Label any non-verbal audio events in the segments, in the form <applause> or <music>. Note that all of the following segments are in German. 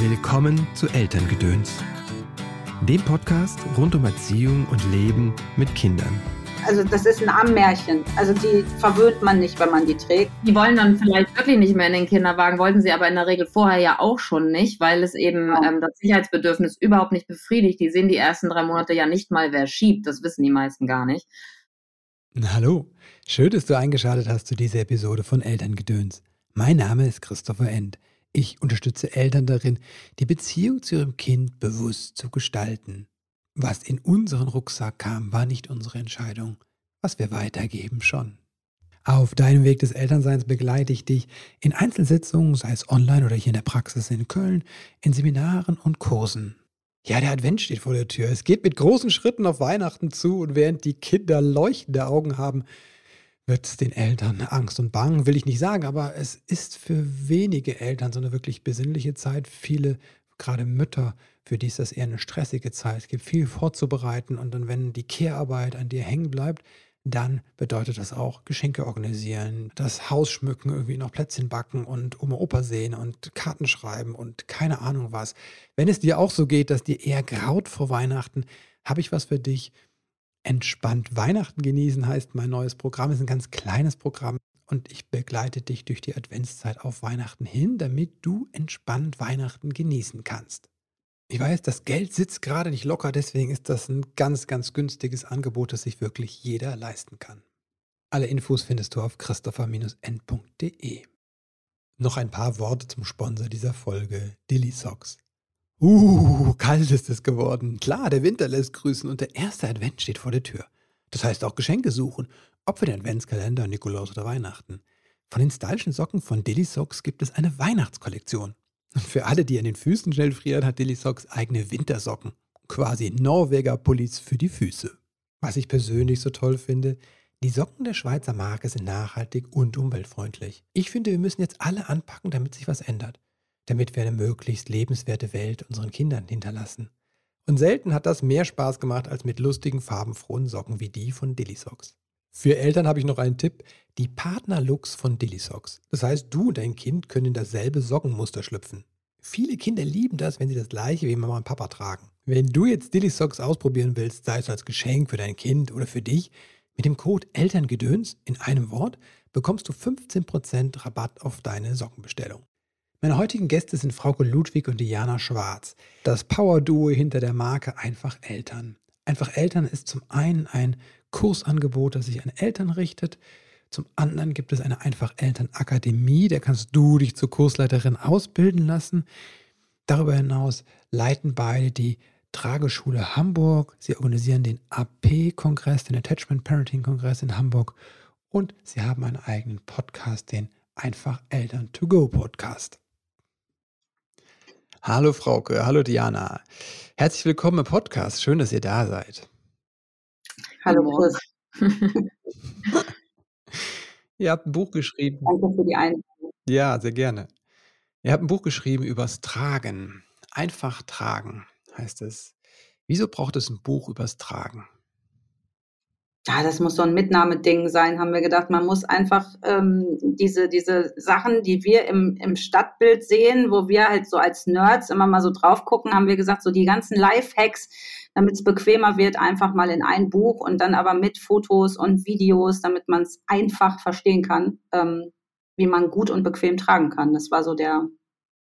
Willkommen zu Elterngedöns, dem Podcast rund um Erziehung und Leben mit Kindern. Also das ist ein Ammärchen. Also die verwöhnt man nicht, wenn man die trägt. Die wollen dann vielleicht wirklich nicht mehr in den Kinderwagen, wollten sie aber in der Regel vorher ja auch schon nicht, weil es eben Ja. ähm, das Sicherheitsbedürfnis überhaupt nicht befriedigt. Die sehen die ersten drei Monate ja nicht mal, wer schiebt. Das wissen die meisten gar nicht. Hallo, schön, dass du eingeschaltet hast zu dieser Episode von Elterngedöns. Mein Name ist Christopher End. Ich unterstütze Eltern darin, die Beziehung zu ihrem Kind bewusst zu gestalten. Was in unseren Rucksack kam, war nicht unsere Entscheidung. Was wir weitergeben, schon. Auf deinem Weg des Elternseins begleite ich dich in Einzelsitzungen, sei es online oder hier in der Praxis in Köln, in Seminaren und Kursen. Ja, der Advent steht vor der Tür. Es geht mit großen Schritten auf Weihnachten zu und während die Kinder leuchtende Augen haben, wird den Eltern Angst und Bang, will ich nicht sagen, aber es ist für wenige Eltern so eine wirklich besinnliche Zeit. Viele, gerade Mütter, für die ist das eher eine stressige Zeit. Es gibt viel vorzubereiten und dann, wenn die Kehrarbeit an dir hängen bleibt, dann bedeutet das auch Geschenke organisieren, das Haus schmücken, irgendwie noch Plätzchen backen und Oma Opa sehen und Karten schreiben und keine Ahnung was. Wenn es dir auch so geht, dass dir eher graut vor Weihnachten, habe ich was für dich. Entspannt Weihnachten genießen heißt mein neues Programm. Ist ein ganz kleines Programm und ich begleite dich durch die Adventszeit auf Weihnachten hin, damit du entspannt Weihnachten genießen kannst. Ich weiß, das Geld sitzt gerade nicht locker, deswegen ist das ein ganz, ganz günstiges Angebot, das sich wirklich jeder leisten kann. Alle Infos findest du auf christopher-n.de. Noch ein paar Worte zum Sponsor dieser Folge, Dilly Socks. Uh, kalt ist es geworden. Klar, der Winter lässt grüßen und der erste Advent steht vor der Tür. Das heißt auch Geschenke suchen, ob für den Adventskalender, Nikolaus oder Weihnachten. Von den stylischen Socken von Dilly Socks gibt es eine Weihnachtskollektion. Und für alle, die an den Füßen schnell frieren, hat Dilly Socks eigene Wintersocken. Quasi Norweger Pullis für die Füße. Was ich persönlich so toll finde, die Socken der Schweizer Marke sind nachhaltig und umweltfreundlich. Ich finde, wir müssen jetzt alle anpacken, damit sich was ändert. Damit wir eine möglichst lebenswerte Welt unseren Kindern hinterlassen. Und selten hat das mehr Spaß gemacht als mit lustigen, farbenfrohen Socken wie die von Dilly Socks. Für Eltern habe ich noch einen Tipp, die Partnerlooks von Dilly Socks. Das heißt, du und dein Kind können in dasselbe Sockenmuster schlüpfen. Viele Kinder lieben das, wenn sie das gleiche wie Mama und Papa tragen. Wenn du jetzt Dilly Socks ausprobieren willst, sei es als Geschenk für dein Kind oder für dich, mit dem Code Elterngedöns in einem Wort bekommst du 15% Rabatt auf deine Sockenbestellung. Meine heutigen Gäste sind Frauke Ludwig und Diana Schwarz, das Power-Duo hinter der Marke Einfach Eltern. Einfach Eltern ist zum einen ein Kursangebot, das sich an Eltern richtet. Zum anderen gibt es eine Einfach Eltern Akademie, da kannst du dich zur Kursleiterin ausbilden lassen. Darüber hinaus leiten beide die Trageschule Hamburg. Sie organisieren den AP-Kongress, den Attachment Parenting Kongress in Hamburg. Und sie haben einen eigenen Podcast, den Einfach Eltern to Go Podcast. Hallo Frauke, hallo Diana. Herzlich willkommen im Podcast. Schön, dass ihr da seid. Hallo. Chris, <laughs> Ihr habt ein Buch geschrieben. danke für die Einladung. Ja, sehr gerne. Ihr habt ein Buch geschrieben übers Tragen. Einfach tragen heißt es. Wieso braucht es ein Buch übers Tragen? Ja, das muss so ein Mitnahmeding sein, haben wir gedacht. Man muss einfach ähm, diese, diese Sachen, die wir im, im Stadtbild sehen, wo wir halt so als Nerds immer mal so drauf gucken, haben wir gesagt, so die ganzen Lifehacks, damit es bequemer wird, einfach mal in ein Buch und dann aber mit Fotos und Videos, damit man es einfach verstehen kann, ähm, wie man gut und bequem tragen kann. Das war so der,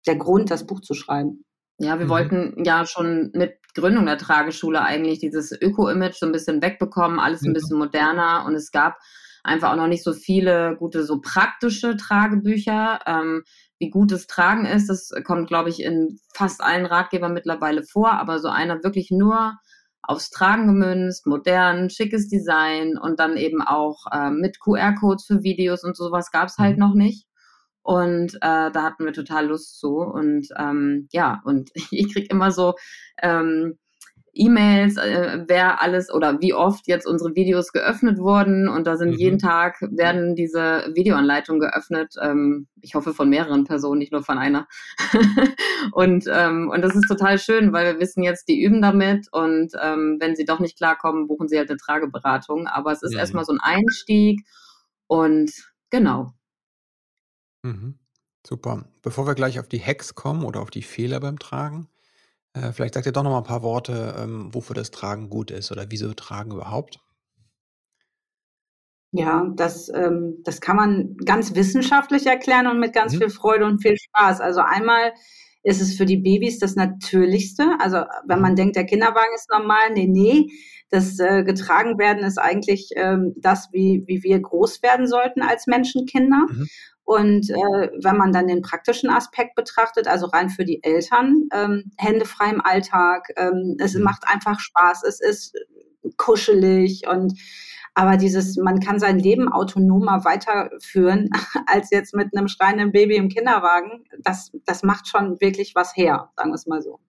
der Grund, das Buch zu schreiben. Ja, wir Mhm. wollten ja schon mit Gründung der Trageschule eigentlich dieses Öko-Image so ein bisschen wegbekommen, alles ein bisschen moderner und es gab einfach auch noch nicht so viele gute, so praktische Tragebücher. Ähm, wie gut das Tragen ist, das kommt, glaube ich, in fast allen Ratgebern mittlerweile vor, aber so einer wirklich nur aufs Tragen gemünzt, modern, schickes Design und dann eben auch ähm, mit QR-Codes für Videos und sowas gab es halt Mhm. noch nicht. Und äh, da hatten wir total Lust zu. Und ähm, ja, und <laughs> ich krieg immer so ähm, E-Mails, äh, wer alles oder wie oft jetzt unsere Videos geöffnet wurden. Und da sind Mhm. jeden Tag werden diese Videoanleitungen geöffnet. Ähm, ich hoffe von mehreren Personen, nicht nur von einer. <laughs> und, ähm, und das ist total schön, weil wir wissen jetzt, die üben damit und ähm, wenn sie doch nicht klarkommen, buchen sie halt eine Trageberatung. Aber es ist Mhm. erstmal so ein Einstieg und genau. Mhm. Super. Bevor wir gleich auf die Hacks kommen oder auf die Fehler beim Tragen, äh, vielleicht sagt ihr doch noch mal ein paar Worte, ähm, wofür das Tragen gut ist oder wieso Tragen überhaupt? Ja, das, ähm, das kann man ganz wissenschaftlich erklären und mit ganz mhm. viel Freude und viel Spaß. Also einmal ist es für die Babys das Natürlichste. Also wenn man mhm. denkt, der Kinderwagen ist normal, nee, nee, das äh, getragen werden ist eigentlich ähm, das, wie, wie wir groß werden sollten als Menschenkinder. Mhm. Und äh, wenn man dann den praktischen Aspekt betrachtet, also rein für die Eltern, ähm, Hände frei im Alltag, ähm, es mhm. macht einfach Spaß, es ist kuschelig und aber dieses, man kann sein Leben autonomer weiterführen <laughs> als jetzt mit einem schreienden Baby im Kinderwagen, das, das macht schon wirklich was her, sagen wir es mal so.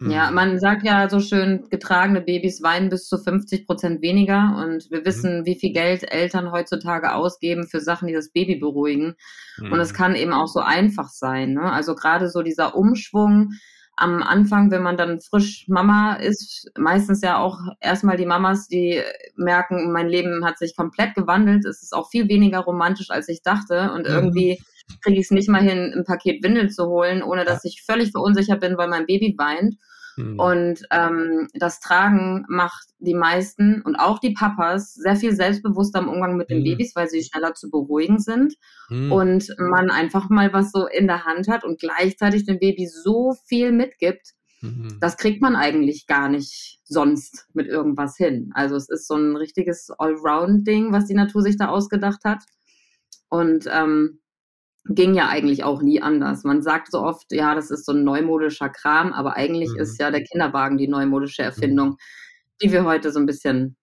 Ja, mhm. man sagt ja so schön, getragene Babys weinen bis zu 50 Prozent weniger. Und wir wissen, mhm. wie viel Geld Eltern heutzutage ausgeben für Sachen, die das Baby beruhigen. Mhm. Und es mhm. kann eben auch so einfach sein. Ne? Also gerade so dieser Umschwung am Anfang, wenn man dann frisch Mama ist, meistens ja auch erstmal die Mamas, die merken, mein Leben hat sich komplett gewandelt. Es ist auch viel weniger romantisch, als ich dachte. Und mhm. Kriege ich es nicht mal hin, ein Paket Windeln zu holen, ohne dass ich völlig verunsichert bin, weil mein Baby weint. Mhm. Und ähm, das Tragen macht die meisten und auch die Papas sehr viel selbstbewusster im Umgang mit den mhm. Babys, weil sie schneller zu beruhigen sind mhm. und man einfach mal was so in der Hand hat und gleichzeitig dem Baby so viel mitgibt. Mhm. Das kriegt man eigentlich gar nicht sonst mit irgendwas hin. Also es ist so ein richtiges Allround-Ding, was die Natur sich da ausgedacht hat. Und ähm, ging ja eigentlich auch nie anders. Man sagt so oft, ja, das ist so ein neumodischer Kram, aber eigentlich mhm. ist ja der Kinderwagen die neumodische Erfindung, mhm. die wir heute so ein bisschen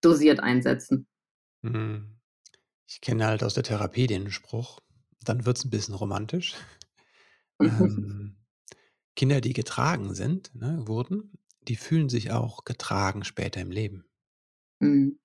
dosiert einsetzen. Mhm. Ich kenne halt aus der Therapie den Spruch, dann wird es ein bisschen romantisch. <laughs> ähm, Kinder, die getragen sind, ne, wurden, die fühlen sich auch getragen später im Leben. Mhm.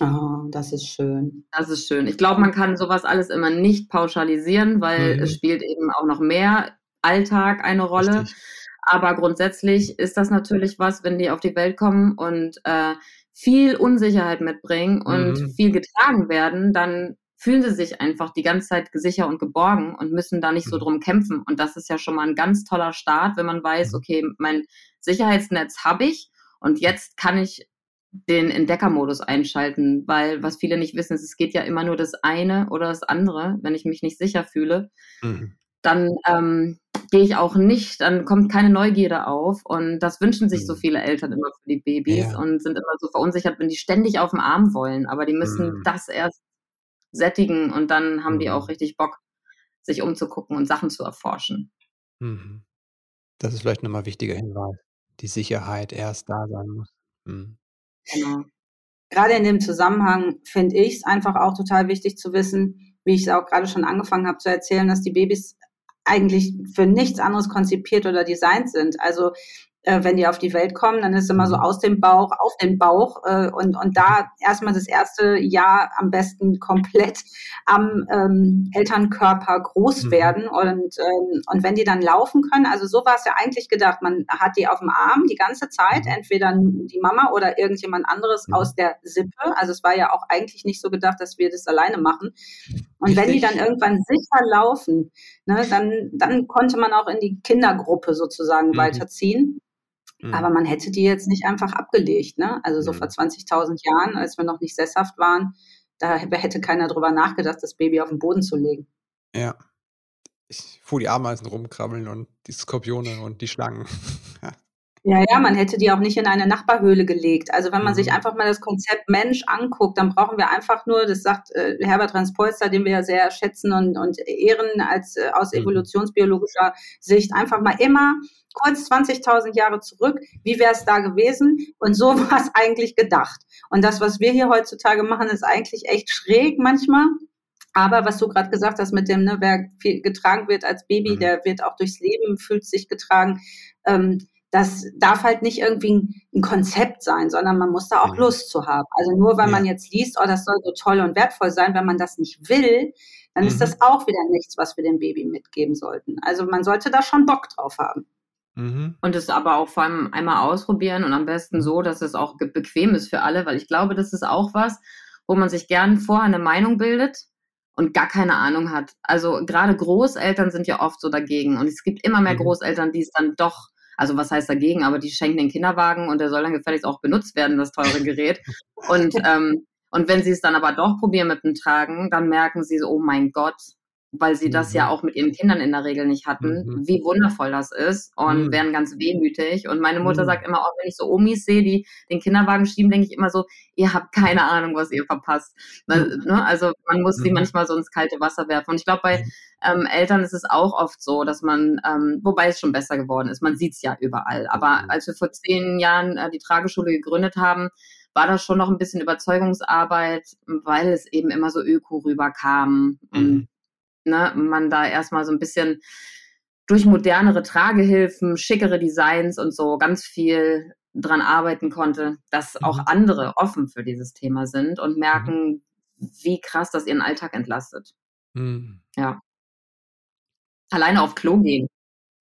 Oh, das ist schön. Das ist schön. Ich glaube, man kann sowas alles immer nicht pauschalisieren, weil mhm. es spielt eben auch noch mehr Alltag eine Rolle. Richtig. Aber grundsätzlich ist das natürlich was, wenn die auf die Welt kommen und äh, viel Unsicherheit mitbringen und mhm. viel getragen werden, dann fühlen sie sich einfach die ganze Zeit sicher und geborgen und müssen da nicht so mhm. drum kämpfen. Und das ist ja schon mal ein ganz toller Start, wenn man weiß, mhm. okay, mein Sicherheitsnetz habe ich und jetzt kann ich den Entdeckermodus einschalten, weil was viele nicht wissen, ist, es geht ja immer nur das eine oder das andere. Wenn ich mich nicht sicher fühle, mhm. dann ähm, gehe ich auch nicht, dann kommt keine Neugierde auf. Und das wünschen sich mhm. so viele Eltern immer für die Babys ja. und sind immer so verunsichert, wenn die ständig auf dem Arm wollen. Aber die müssen mhm. das erst sättigen und dann haben die auch mhm. richtig Bock, sich umzugucken und Sachen zu erforschen. Mhm. Das ist vielleicht nochmal ein wichtiger Hinweis. Die Sicherheit erst da sein muss. Genau. Gerade in dem Zusammenhang finde ich es einfach auch total wichtig zu wissen, wie ich es auch gerade schon angefangen habe zu erzählen, dass die Babys eigentlich für nichts anderes konzipiert oder designt sind. Also äh, wenn die auf die Welt kommen, dann ist es immer so mhm. aus dem Bauch, auf den Bauch äh, und, und da erstmal das erste Jahr am besten <laughs> komplett am ähm, Elternkörper groß mhm. werden und, ähm, und wenn die dann laufen können, also so war es ja eigentlich gedacht, man hat die auf dem Arm die ganze Zeit, mhm. entweder die Mama oder irgendjemand anderes mhm. aus der Sippe, also es war ja auch eigentlich nicht so gedacht, dass wir das alleine machen und wenn die dann irgendwann sicher laufen, ne, dann, dann konnte man auch in die Kindergruppe sozusagen mhm. weiterziehen. Aber mhm. man hätte die jetzt nicht einfach abgelegt. Ne? Also so mhm. vor 20.000 Jahren, als wir noch nicht sesshaft waren, da hätte keiner drüber nachgedacht, das Baby auf den Boden zu legen. Ja. Ich fuhr die Ameisen rumkrabbeln und die Skorpione und die Schlangen. <laughs> Ja, ja, man hätte die auch nicht in eine Nachbarhöhle gelegt. Also wenn man mhm. sich einfach mal das Konzept Mensch anguckt, dann brauchen wir einfach nur, das sagt äh, Herbert Transpolster, den wir ja sehr schätzen und, und ehren als äh, aus mhm. evolutionsbiologischer Sicht, einfach mal immer kurz 20.000 Jahre zurück, wie wäre es da gewesen? Und so <laughs> war es eigentlich gedacht. Und das, was wir hier heutzutage machen, ist eigentlich echt schräg manchmal. Aber was du gerade gesagt hast mit dem, ne, wer viel getragen wird als Baby, mhm. der wird auch durchs Leben, fühlt sich getragen. Ähm, das darf halt nicht irgendwie ein Konzept sein, sondern man muss da auch mhm. Lust zu haben. Also nur weil ja. man jetzt liest, oh, das soll so toll und wertvoll sein, wenn man das nicht will, dann mhm. ist das auch wieder nichts, was wir dem Baby mitgeben sollten. Also man sollte da schon Bock drauf haben. Mhm. Und es aber auch vor allem einmal ausprobieren und am besten mhm. so, dass es auch bequem ist für alle, weil ich glaube, das ist auch was, wo man sich gern vorher eine Meinung bildet und gar keine Ahnung hat. Also gerade Großeltern sind ja oft so dagegen und es gibt immer mehr mhm. Großeltern, die es dann doch, also was heißt dagegen, aber die schenken den Kinderwagen und der soll dann gefälligst auch benutzt werden, das teure Gerät. und ähm, und wenn sie es dann aber doch probieren mit dem Tragen, dann merken sie so, oh mein Gott, weil sie mhm. das ja mhm. auch mit ihren Kindern in der Regel nicht hatten, mhm. wie wundervoll das ist und mhm. werden ganz wehmütig. Und meine Mutter mhm. sagt immer auch, wenn ich so Omis sehe, die den Kinderwagen schieben, denke ich immer so, ihr habt keine Ahnung, was ihr verpasst. Weil, ne? Also man muss sie mhm. manchmal so ins kalte Wasser werfen. Und ich glaube, bei ähm, Eltern ist es auch oft so, dass man, ähm, wobei es schon besser geworden ist, man sieht es ja überall. Aber als wir vor zehn Jahren äh, die Trageschule gegründet haben, war das schon noch ein bisschen Überzeugungsarbeit, weil es eben immer so öko rüberkam. Und ne, man da erstmal so ein bisschen durch modernere Tragehilfen, schickere Designs und so ganz viel dran arbeiten konnte, dass auch mhm. andere offen für dieses Thema sind und merken, mhm. wie krass das ihren Alltag entlastet. Mhm. Ja. Alleine auf Klo gehen.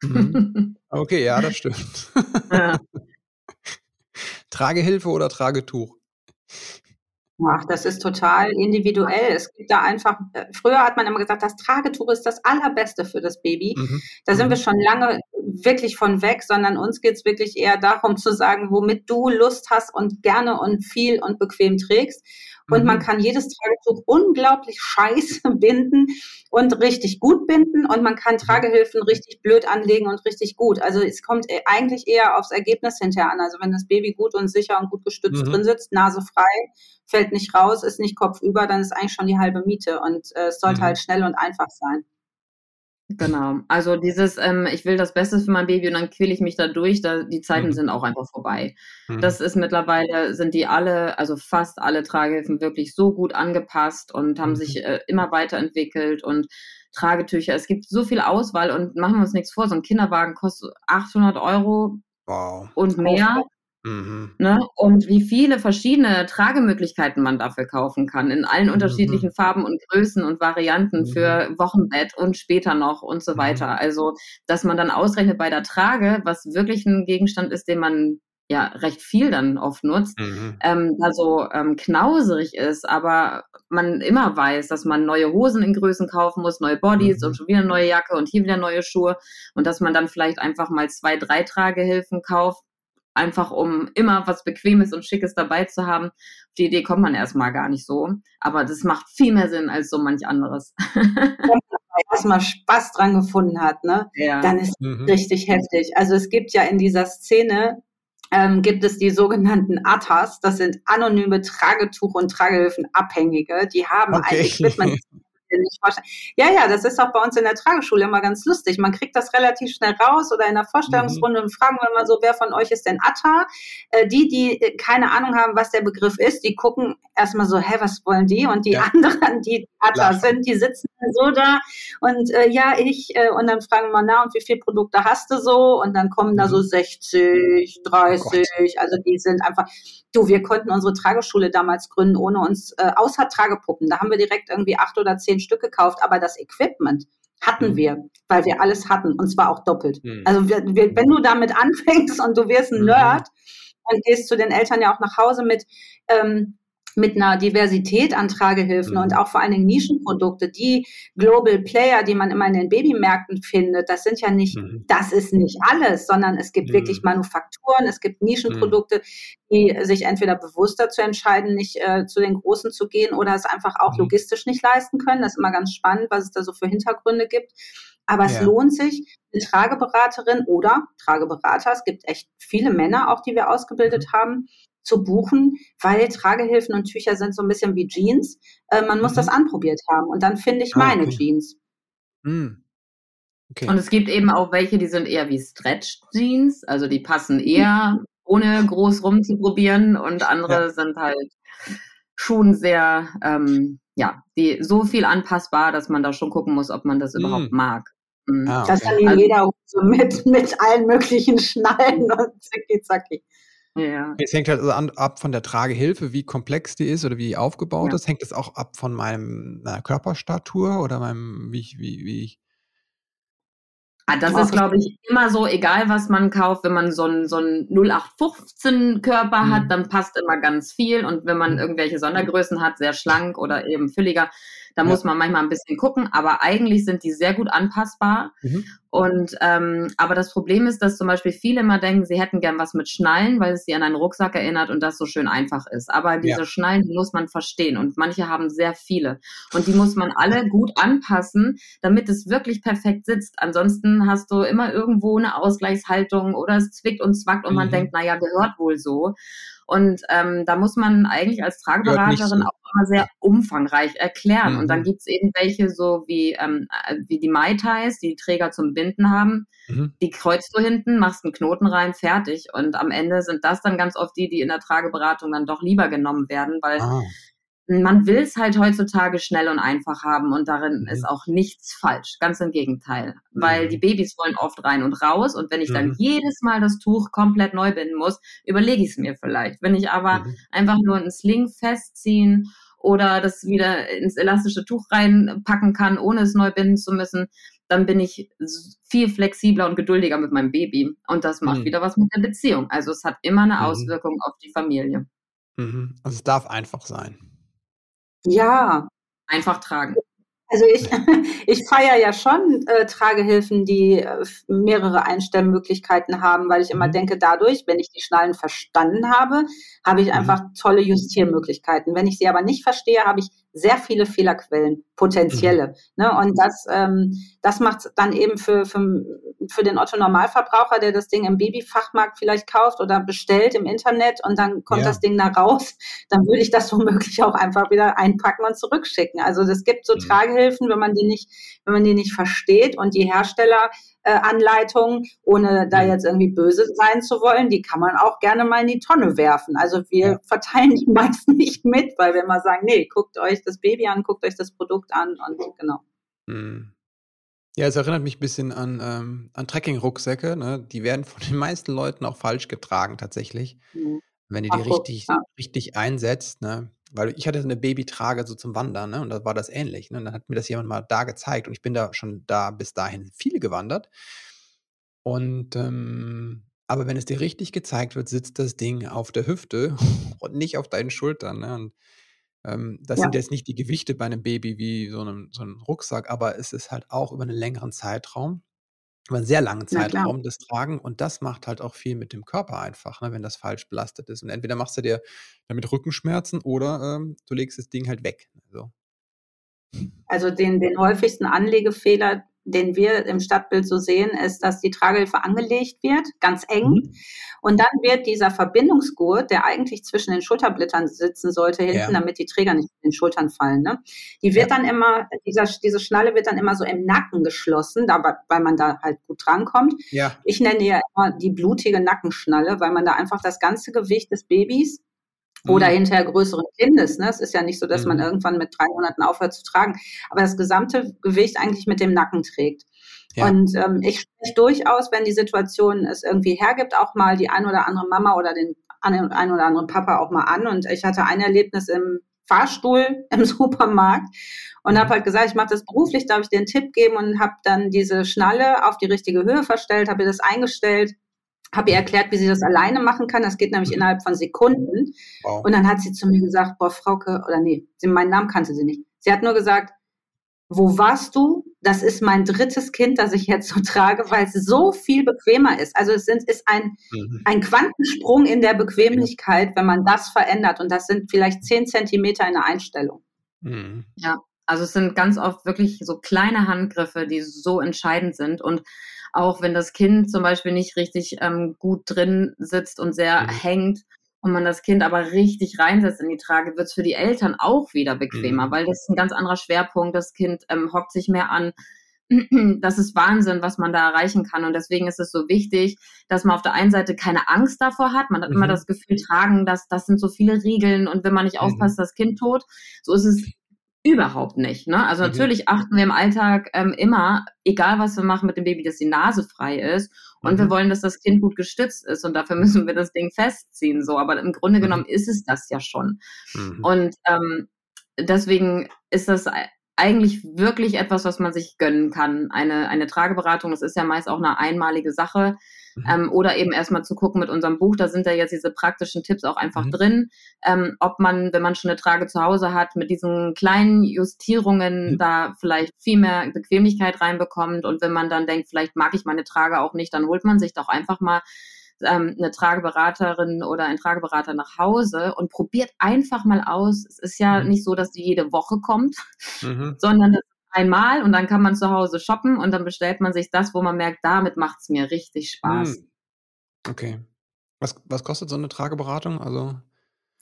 Mhm. <laughs> Okay, ja, das stimmt. Ja. <laughs> Tragehilfe oder Tragetuch? Ach, das ist total individuell. Es gibt da einfach, äh, früher hat man immer gesagt, das Tragetuch ist das Allerbeste für das Baby. Mhm. Da sind wir mhm. schon lange wirklich von weg, sondern uns geht's wirklich eher darum zu sagen, womit du Lust hast und gerne und viel und bequem trägst. Und mhm. man kann jedes Tragetuch unglaublich scheiße <laughs> binden und richtig gut binden. Und man kann Tragehilfen richtig blöd anlegen und richtig gut. Also es kommt e, eigentlich eher aufs Ergebnis hinterher an. Also wenn das Baby gut und sicher und gut gestützt mhm. drin sitzt, Nase frei, fällt nicht raus, ist nicht kopfüber, dann ist eigentlich schon die halbe Miete. Und äh, es sollte mhm. halt schnell und einfach sein. Genau. Also dieses, ähm, ich will das Beste für mein Baby und dann quäle ich mich da durch, da, die Zeiten mhm. sind auch einfach vorbei. Mhm. Das ist mittlerweile, sind die alle, also fast alle Tragehilfen wirklich so gut angepasst und haben mhm. sich äh, immer weiterentwickelt und Tragetücher. Es gibt so viel Auswahl und machen wir uns nichts vor, so ein Kinderwagen kostet 800 Euro wow. und mehr. Mhm. Ne? Und wie viele verschiedene Tragemöglichkeiten man dafür kaufen kann, in allen mhm. unterschiedlichen Farben und Größen und Varianten mhm. für Wochenbett und später noch und so mhm. weiter. Also, dass man dann ausrechnet bei der Trage, was wirklich ein Gegenstand ist, den man ja recht viel dann oft nutzt, mhm. ähm, da so ähm, knauserig ist, aber man immer weiß, dass man neue Hosen in Größen kaufen muss, neue Bodies mhm. und schon wieder eine neue Jacke und hier wieder neue Schuhe und dass man dann vielleicht einfach mal zwei, drei Tragehilfen kauft, einfach um immer was Bequemes und Schickes dabei zu haben. Auf die Idee kommt man erstmal gar nicht so. Aber das macht viel mehr Sinn als so manch anderes. <laughs> Wenn man erstmal Spaß dran gefunden hat, ne? Ja. Dann ist mhm. richtig heftig. Also es gibt ja in dieser Szene ähm, gibt es die sogenannten ATAs, das sind anonyme Tragetuch- und Tragehilfenabhängige. Die haben okay. ein Equipment <laughs> nicht vorstellen. Ja, ja, das ist auch bei uns in der Trageschule immer ganz lustig. Man kriegt das relativ schnell raus oder in der Vorstellungsrunde mhm. und fragen wir mal so, wer von euch ist denn Atta? Äh, die, die äh, keine Ahnung haben, was der Begriff ist, die gucken erstmal so, hä, was wollen die? Und die ja. <laughs> anderen, die Atta sind, die sitzen so da und äh, ja, ich, äh, und dann fragen wir, na, und wie viele Produkte hast du so? Und dann kommen mhm. da so 60, 30, oh also die sind einfach, du, wir konnten unsere Trageschule damals gründen, ohne uns, äh, außer Tragepuppen. Da haben wir direkt irgendwie acht oder zehn Stück gekauft, aber das Equipment hatten mhm. wir, weil wir alles hatten und zwar auch doppelt. Mhm. Also wir, wir, wenn du damit <laughs> anfängst und du wirst ein mhm. Nerd und gehst zu den Eltern ja auch nach Hause mit, ähm, mit einer Diversität an Tragehilfen mhm. und auch vor allen Dingen Nischenprodukte, die Global Player, die man immer in den Babymärkten findet, das sind ja nicht, mhm. das ist nicht alles, sondern es gibt mhm. wirklich Manufakturen, es gibt Nischenprodukte, mhm. die sich entweder bewusst dazu entscheiden, nicht äh, zu den Großen zu gehen oder es einfach auch mhm. logistisch nicht leisten können. Das ist immer ganz spannend, was es da so für Hintergründe gibt. Aber es ja. lohnt sich, eine Trageberaterin oder Trageberater, es gibt echt viele Männer auch, die wir ausgebildet mhm. haben, zu buchen, weil Tragehilfen und Tücher sind so ein bisschen wie Jeans. Äh, man muss mhm. das anprobiert haben und dann finde ich ah, meine okay. Jeans. Mhm. Okay. Und es gibt eben auch welche, die sind eher wie Stretch-Jeans, also die passen eher, ohne groß rumzuprobieren und andere ja. sind halt schon sehr, ähm, ja, die so viel anpassbar, dass man da schon gucken muss, ob man das mhm. überhaupt mag. Mhm. Ah, okay. Das dann in also, jeder Hose mit, mit allen möglichen Schnallen und zacki zacki. Ja. Es hängt halt also an, ab von der Tragehilfe, wie komplex die ist oder wie aufgebaut ja. ist. Hängt es auch ab von meinem, meiner Körperstatur oder meinem, wie ich, wie, wie ich. Ah, das ist, glaube ich, immer so, egal was man kauft, wenn man so einen so 0815-Körper hm. hat, dann passt immer ganz viel. Und wenn man hm. irgendwelche Sondergrößen hat, sehr schlank oder eben fülliger, Da ja. muss man manchmal ein bisschen gucken, aber eigentlich sind die sehr gut anpassbar. Mhm. Und ähm, aber das Problem ist, dass zum Beispiel viele immer denken, sie hätten gern was mit Schnallen, weil es sie an einen Rucksack erinnert und das so schön einfach ist. Aber diese ja. Schnallen, die muss man verstehen und manche haben sehr viele und die muss man alle gut anpassen, damit es wirklich perfekt sitzt. Ansonsten hast du immer irgendwo eine Ausgleichshaltung oder es zwickt und zwackt und mhm. man denkt, naja, gehört wohl so. Und ähm, da muss man eigentlich als Trageberaterin so. auch immer sehr umfangreich erklären. Mhm. Und dann mhm. gibt's eben welche so wie, ähm, äh, wie die Mai Tais, die Träger zum Binden haben. Mhm. Die kreuzt du hinten, machst einen Knoten rein, fertig. Und am Ende sind das dann ganz oft die, die in der Trageberatung dann doch lieber genommen werden, weil ah man will es halt heutzutage schnell und einfach haben und darin mhm. ist auch nichts falsch. Ganz im Gegenteil. Weil mhm. die Babys wollen oft rein und raus und wenn ich dann mhm. jedes Mal das Tuch komplett neu binden muss, überlege ich es mir vielleicht. Wenn ich aber mhm. einfach nur einen Sling festziehen oder das wieder ins elastische Tuch reinpacken kann, ohne es neu binden zu müssen, dann bin ich viel flexibler und geduldiger mit meinem Baby. Und das macht mhm. wieder was mit der Beziehung. Also es hat immer eine mhm. Auswirkung auf die Familie. Also es darf einfach sein. Ja. Einfach tragen. Also ich, <laughs> ich feiere ja schon äh, Tragehilfen, die äh, mehrere Einstellmöglichkeiten haben, weil ich immer mhm. denke, dadurch, wenn ich die Schnallen verstanden habe, habe ich mhm. einfach tolle Justiermöglichkeiten. Wenn ich sie aber nicht verstehe, habe ich sehr viele Fehlerquellen, potenzielle. Mhm. Ne? Und das, ähm, das macht dann eben für, für, für den Otto-Normalverbraucher, der das Ding im Babyfachmarkt vielleicht kauft oder bestellt im Internet und dann kommt ja. das Ding da raus, dann würde ich das womöglich auch einfach wieder einpacken und zurückschicken. Also es gibt so mhm. Tragehilfen, wenn man die nicht, wenn man die nicht versteht und die Hersteller äh, Anleitungen, ohne da mhm. jetzt irgendwie böse sein zu wollen, die kann man auch gerne mal in die Tonne werfen. Also wir verteilen <laughs> die meist nicht mit, weil wir immer sagen, nee, guckt euch das Baby an, guckt euch das Produkt an und genau. Mhm. Ja, es erinnert mich ein bisschen an, ähm, an Trekking-Rucksäcke. Ne? Die werden von den meisten Leuten auch falsch getragen tatsächlich. Mhm. Wenn ihr die Ach, richtig, ja. richtig einsetzt, ne? Weil ich hatte so eine Babytrage so zum Wandern, ne? Und da war das ähnlich. Ne? Und dann hat mir das jemand mal da gezeigt und ich bin da schon da bis dahin viel gewandert. Und ähm, aber wenn es dir richtig gezeigt wird, sitzt das Ding auf der Hüfte <laughs> und nicht auf deinen Schultern. Ne? Und ähm, das ja. sind jetzt nicht die Gewichte bei einem Baby wie so einem, so einem Rucksack, aber es ist halt auch über einen längeren Zeitraum über einen sehr langen Zeitraum das Tragen und das macht halt auch viel mit dem Körper einfach, ne, wenn das falsch belastet ist. Und entweder machst du dir damit Rückenschmerzen oder ähm, du legst das Ding halt weg. Also. Also den, den häufigsten Anlegefehler, den wir im Stadtbild so sehen, ist, dass die Tragehilfe angelegt wird, ganz eng. Mhm. Und dann wird dieser Verbindungsgurt, der eigentlich zwischen den Schulterblättern sitzen sollte, hinten, ja. damit die Träger nicht in den Schultern fallen, ne? die wird ja. dann immer, dieser, diese Schnalle wird dann immer so im Nacken geschlossen, da, weil man da halt gut drankommt. Ja. Ich nenne ja immer die blutige Nackenschnalle, weil man da einfach das ganze Gewicht des Babys oder mhm. hinterher größeren Kindes. Ne? Es ist ja nicht so, dass mhm. man irgendwann mit drei Monaten aufhört zu tragen, aber das gesamte Gewicht eigentlich mit dem Nacken trägt. Ja. Und ähm, ich spreche durchaus, wenn die Situation es irgendwie hergibt, auch mal die ein oder andere Mama oder den ein oder anderen Papa auch mal an. Und ich hatte ein Erlebnis im Fahrstuhl <laughs> im Supermarkt und habe mhm. halt gesagt, ich mache das beruflich, darf ich dir einen Tipp geben und habe dann diese Schnalle auf die richtige Höhe verstellt, habe ihr das eingestellt habe ihr erklärt, wie sie das alleine machen kann. Das geht nämlich mhm. innerhalb von Sekunden. Wow. Und dann hat sie zu mir gesagt, boah, Frauke, oder nee, sie, meinen Namen kannte sie nicht. Sie hat nur gesagt, wo warst du? Das ist mein drittes Kind, das ich jetzt so <laughs> trage, weil es so viel bequemer ist. Also es sind, ist ein, mhm. ein Quantensprung in der Bequemlichkeit, wenn man das verändert. Und das sind vielleicht zehn Zentimeter in der Einstellung. Mhm. Ja, also es sind ganz oft wirklich so kleine Handgriffe, die so entscheidend sind. Und auch wenn das Kind zum Beispiel nicht richtig ähm, gut drin sitzt und sehr mhm. hängt und man das Kind aber richtig reinsetzt in die Trage, wird es für die Eltern auch wieder bequemer, mhm. weil das ist ein ganz anderer Schwerpunkt. Das Kind ähm, hockt sich mehr an. <clears throat> Das ist Wahnsinn, was man da erreichen kann. Und deswegen ist es so wichtig, dass man auf der einen Seite keine Angst davor hat. Man hat mhm. immer das Gefühl, tragen, dass das sind so viele Regeln und wenn man nicht aufpasst, mhm. das Kind tot. So ist es Überhaupt nicht. Ne? Also mhm. natürlich achten wir im Alltag ähm, immer, egal was wir machen mit dem Baby, dass die Nase frei ist. Und mhm. wir wollen, dass das Kind gut gestützt ist und dafür <laughs> müssen wir das Ding festziehen. So, aber im Grunde mhm. genommen ist es das ja schon. Mhm. Und ähm, deswegen ist das eigentlich wirklich etwas, was man sich gönnen kann. Eine, eine Trageberatung, das ist ja meist auch eine einmalige Sache. Mhm. Ähm, oder eben erstmal zu gucken mit unserem Buch, da sind ja jetzt diese praktischen Tipps auch einfach mhm. drin, ähm, ob man, wenn man schon eine Trage zu Hause hat, mit diesen kleinen Justierungen mhm. da vielleicht viel mehr Bequemlichkeit reinbekommt. Und wenn man dann denkt, vielleicht mag ich meine Trage auch nicht, dann holt man sich doch einfach mal ähm, eine Trageberaterin oder ein Trageberater nach Hause und probiert einfach mal aus. Es ist ja mhm. nicht so, dass die jede Woche kommt, mhm. <laughs> sondern einmal und dann kann man zu Hause shoppen und dann bestellt man sich das, wo man merkt, damit macht es mir richtig Spaß. Mhm. Okay. Was, was kostet so eine Trageberatung? Also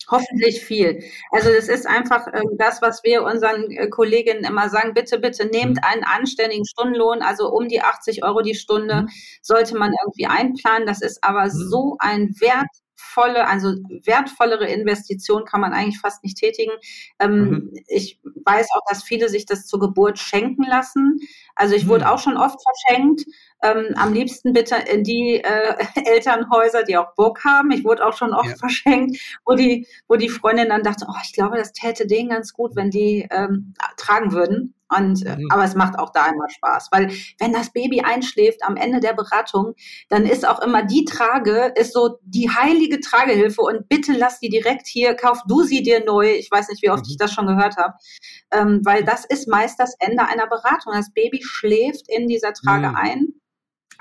Hoffentlich viel. Also das ist einfach äh, das, was wir unseren äh, Kolleginnen immer sagen, bitte, bitte nehmt mhm. einen anständigen Stundenlohn, also um die 80 Euro die Stunde mhm. sollte man irgendwie einplanen. Das ist aber mhm. so ein wertvolle, also wertvollere Investition kann man eigentlich fast nicht tätigen. Ähm, mhm. Ich weiß auch, dass viele sich das zur Geburt schenken lassen. Also ich wurde mhm. auch schon oft verschenkt ähm, am liebsten bitte in die äh, <laughs> Elternhäuser, die auch Burg haben. Ich wurde auch schon oft ja. verschenkt, wo die, wo die Freundin dann dachte, oh, ich glaube, das täte denen ganz gut, wenn die ähm, tragen würden. Und, äh, mhm. aber es macht auch da immer Spaß, weil wenn das Baby einschläft am Ende der Beratung, dann ist auch immer die Trage, ist so die heilige Tragehilfe und bitte lass die direkt hier, kauf du sie dir neu. Ich weiß nicht, wie oft mhm. ich das schon gehört habe, ähm, weil das ist meist das Ende einer Beratung. Das Baby schläft in dieser Trage mhm. ein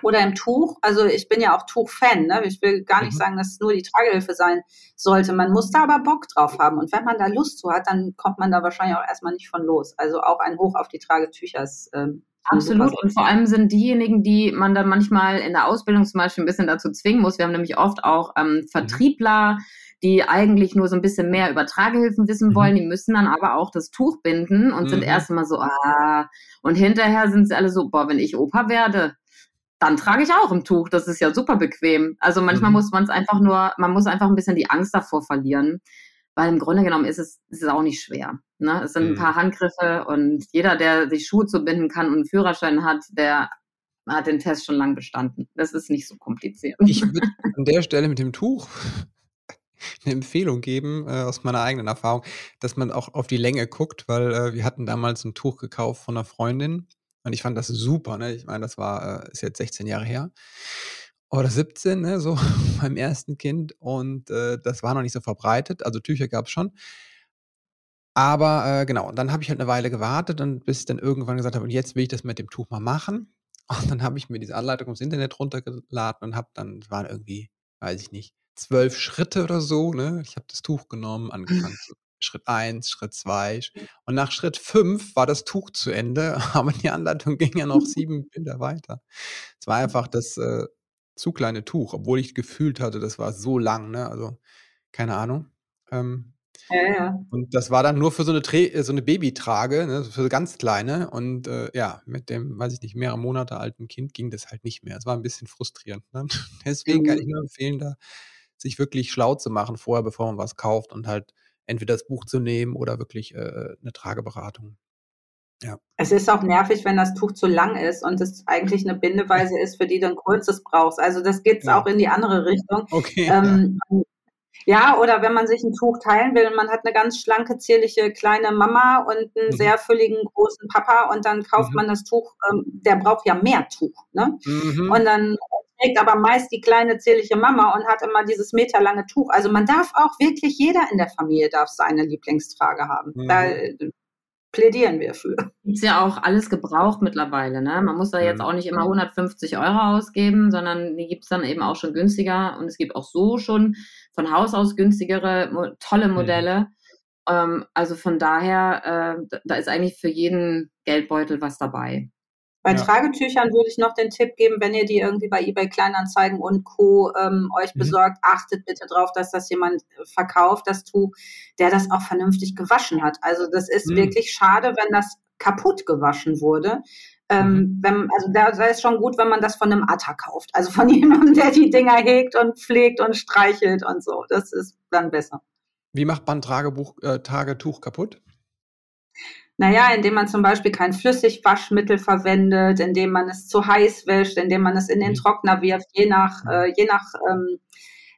oder im Tuch. Also ich bin ja auch Tuch-Fan. Ne? Ich will gar nicht mhm. sagen, dass es nur die Tragehilfe sein sollte. Man muss da aber Bock drauf haben. Und wenn man da Lust zu hat, dann kommt man da wahrscheinlich auch erstmal nicht von los. Also auch ein Hoch auf die Tragetücher ist. Ähm, Absolut. Und vor allem sind diejenigen, die man dann manchmal in der Ausbildung zum Beispiel ein bisschen dazu zwingen muss. Wir haben nämlich oft auch ähm, mhm. Vertriebler, die eigentlich nur so ein bisschen mehr über Tragehilfen wissen mhm. wollen. Die müssen dann aber auch das Tuch binden und mhm. sind erstmal so, ah. Und hinterher sind sie alle so, boah, wenn ich Opa werde, dann trage ich auch ein Tuch. Das ist ja super bequem. Also manchmal mhm. muss man es einfach nur, man muss einfach ein bisschen die Angst davor verlieren, weil im Grunde genommen ist es, ist es auch nicht schwer. Ne? Es sind mhm. ein paar Handgriffe und jeder, der sich Schuhe zubinden kann und einen Führerschein hat, der hat den Test schon lang bestanden. Das ist nicht so kompliziert. Ich würde <laughs> an der Stelle mit dem Tuch <laughs> eine Empfehlung geben äh, aus meiner eigenen Erfahrung, dass man auch auf die Länge guckt, weil äh, wir hatten damals ein Tuch gekauft von einer Freundin und ich fand das super, ne? Ich meine, das war, äh, ist jetzt 16 Jahre her. Oder 17, ne, so <laughs> beim ersten Kind. Und äh, das war noch nicht so verbreitet. Also Tücher gab es schon. Aber äh, genau, und dann habe ich halt eine Weile gewartet und bis ich dann irgendwann gesagt habe, und jetzt will ich das mit dem Tuch mal machen. <laughs> Und dann habe ich mir diese Anleitung ums Internet runtergeladen und habe dann, waren irgendwie, weiß ich nicht, zwölf Schritte oder so, ne? Ich habe das Tuch genommen, angefangen zu Schritt 1, Schritt 2. Und nach Schritt 5 war das Tuch zu Ende, <laughs> aber die Anleitung ging ja noch <laughs> sieben Bilder weiter. Es war einfach das äh, zu kleine Tuch, obwohl ich gefühlt hatte, das war so lang, ne? Also, keine Ahnung. Ähm, ja, ja. Und das war dann nur für so eine, äh, so eine Babytrage, ne, für so ganz kleine. Und äh, ja, mit dem, weiß ich nicht, mehrere Monate alten Kind ging das halt nicht mehr. Es war ein bisschen frustrierend. Ne? <laughs> Deswegen kann ich mhm. nur empfehlen, da sich wirklich schlau zu machen vorher, bevor man was kauft und halt entweder das Buch zu nehmen oder wirklich äh, eine Trageberatung. Ja. Es ist auch nervig, wenn das Tuch zu lang ist und es eigentlich eine Bindeweise ist, für die du ein kurzes brauchst. Also das geht ja. auch in die andere Richtung. Okay. <laughs> Ähm, ja. oder wenn man sich ein Tuch teilen will und man hat eine ganz schlanke, zierliche kleine Mama und einen mhm. sehr fülligen großen Papa und dann kauft mhm. man das Tuch, ähm, der braucht ja mehr Tuch. Ne? Mhm. Und dann trägt aber meist die kleine zierliche Mama und hat immer dieses meterlange Tuch. Also man darf auch wirklich, jeder in der Familie darf seine Lieblingstrage haben. Mhm. Da plädieren wir für. Ist ja auch alles gebraucht mittlerweile. Ne? Man muss da jetzt mhm. auch nicht immer 150 Euro ausgeben, sondern die gibt es dann eben auch schon günstiger. Und es gibt auch so schon von Haus aus günstigere, tolle mhm. Modelle. Mhm. Ähm, also von daher, äh, da ist eigentlich für jeden Geldbeutel was dabei. Bei ja. Tragetüchern würde ich noch den Tipp geben, wenn ihr die irgendwie bei eBay Kleinanzeigen und Co. Ähm, euch mhm. besorgt, achtet bitte darauf, dass das jemand verkauft, das Tuch, der das auch vernünftig gewaschen hat. Also das ist mhm. wirklich schade, wenn das kaputt gewaschen wurde. Ähm, mhm. wenn, also da, da, ist schon gut, wenn man das von einem Atta kauft. Also von <laughs> jemandem, der die Dinger hegt und pflegt und streichelt und so. Das ist dann besser. Wie macht man Tragebuch, äh, Tagetuch kaputt? Naja, indem man zum Beispiel kein Flüssigwaschmittel verwendet, indem man es zu heiß wäscht, indem man es in den mhm. Trockner wirft, je nach, äh, je nach ähm,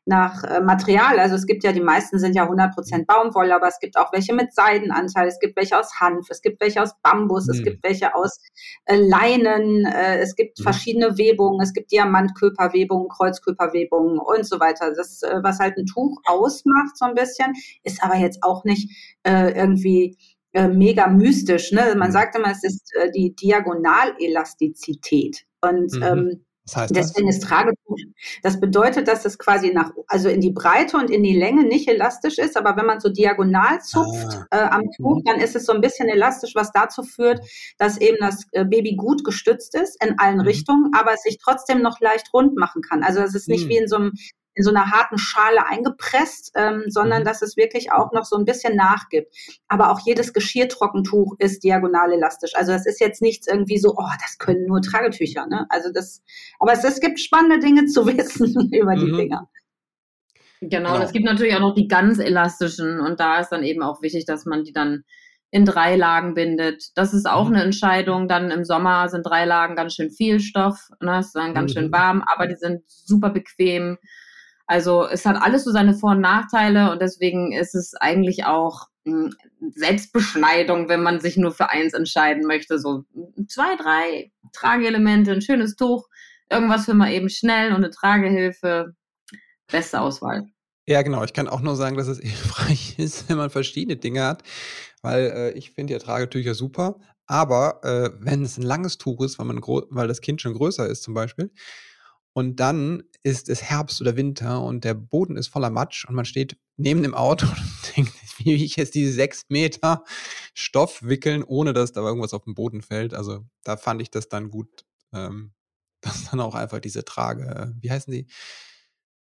nach äh, Material. Also es gibt ja, die meisten sind ja 100% Baumwolle, aber es gibt auch welche mit Seidenanteil, es gibt welche aus Hanf, es gibt welche aus Bambus, mhm. es gibt welche aus äh, Leinen, äh, es gibt mhm. verschiedene Webungen, es gibt Diamantköperwebungen, Kreuzköperwebungen und so weiter. Das, äh, was halt ein Tuch ausmacht so ein bisschen, ist aber jetzt auch nicht äh, irgendwie äh, mega mystisch. Ne? Man mhm. sagt immer, es ist äh, die Diagonalelastizität. Und mhm. ähm, was heißt Deswegen das? ist Tragetuch. Das bedeutet, dass es quasi nach, also in die Breite und in die Länge nicht elastisch ist, aber wenn man so diagonal zupft ah. äh, am Tuch, mhm. dann ist es so ein bisschen elastisch, was dazu führt, dass eben das äh, Baby gut gestützt ist in allen mhm. Richtungen, aber es sich trotzdem noch leicht rund machen kann. Also es ist nicht mhm. wie in so einem in so einer harten Schale eingepresst, ähm, sondern mhm. dass es wirklich auch noch so ein bisschen nachgibt. Aber auch jedes Geschirrtrockentuch ist diagonal elastisch. Also das ist jetzt nichts irgendwie so, oh, das können nur Tragetücher. Ne? Also das, aber es, es gibt spannende Dinge zu <laughs> wissen über die mhm. Dinger. Genau, genau. es gibt natürlich auch noch die ganz elastischen und da ist dann eben auch wichtig, dass man die dann in drei Lagen bindet. Das ist auch mhm. eine Entscheidung. Dann im Sommer sind drei Lagen ganz schön viel Stoff, ne? ist dann ganz mhm. schön warm, aber die sind super bequem. Also es hat alles so seine Vor- und Nachteile und deswegen ist es eigentlich auch hm, Selbstbeschneidung, wenn man sich nur für eins entscheiden möchte. So zwei, drei Trageelemente, ein schönes Tuch, irgendwas für mal eben schnell und eine Tragehilfe. Beste Auswahl. Ja, genau. Ich kann auch nur sagen, dass es <laughs> hilfreich ist, wenn man verschiedene Dinge hat, weil äh, ich finde ja Tragetücher super. Aber äh, wenn es ein langes Tuch ist, weil, man weil das Kind schon größer ist zum Beispiel, und dann ist es Herbst oder Winter und der Boden ist voller Matsch und man steht neben dem Auto <laughs> und denkt, wie will ich jetzt diese sechs Meter Stoff wickeln, ohne dass da irgendwas auf den Boden fällt. Also da fand ich das dann gut, ähm, <laughs> dass dann auch einfach diese Trage, wie heißen die?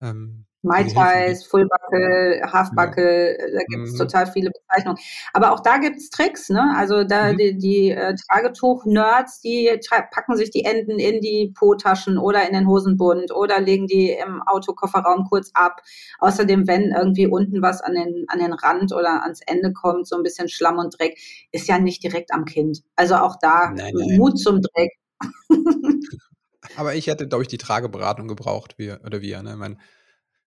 Ähm, Mai Tais, Fullbuckle, Halfbuckle, ja. da gibt es mhm. total viele Bezeichnungen. Aber auch da gibt es Tricks, ne? Also da mhm. die, die äh, Tragetuch-Nerds, die packen sich die Enden in die Po-Taschen oder in den Hosenbund oder legen die im Autokofferraum kurz ab. Außerdem, wenn irgendwie unten was an den, an den Rand oder ans Ende kommt, so ein bisschen Schlamm und Dreck, ist ja nicht direkt am Kind. Also auch da nein, nein. Mut zum Dreck. <laughs> Aber ich hätte, glaube ich, die Trageberatung gebraucht, wie, oder wir, ne? Mein,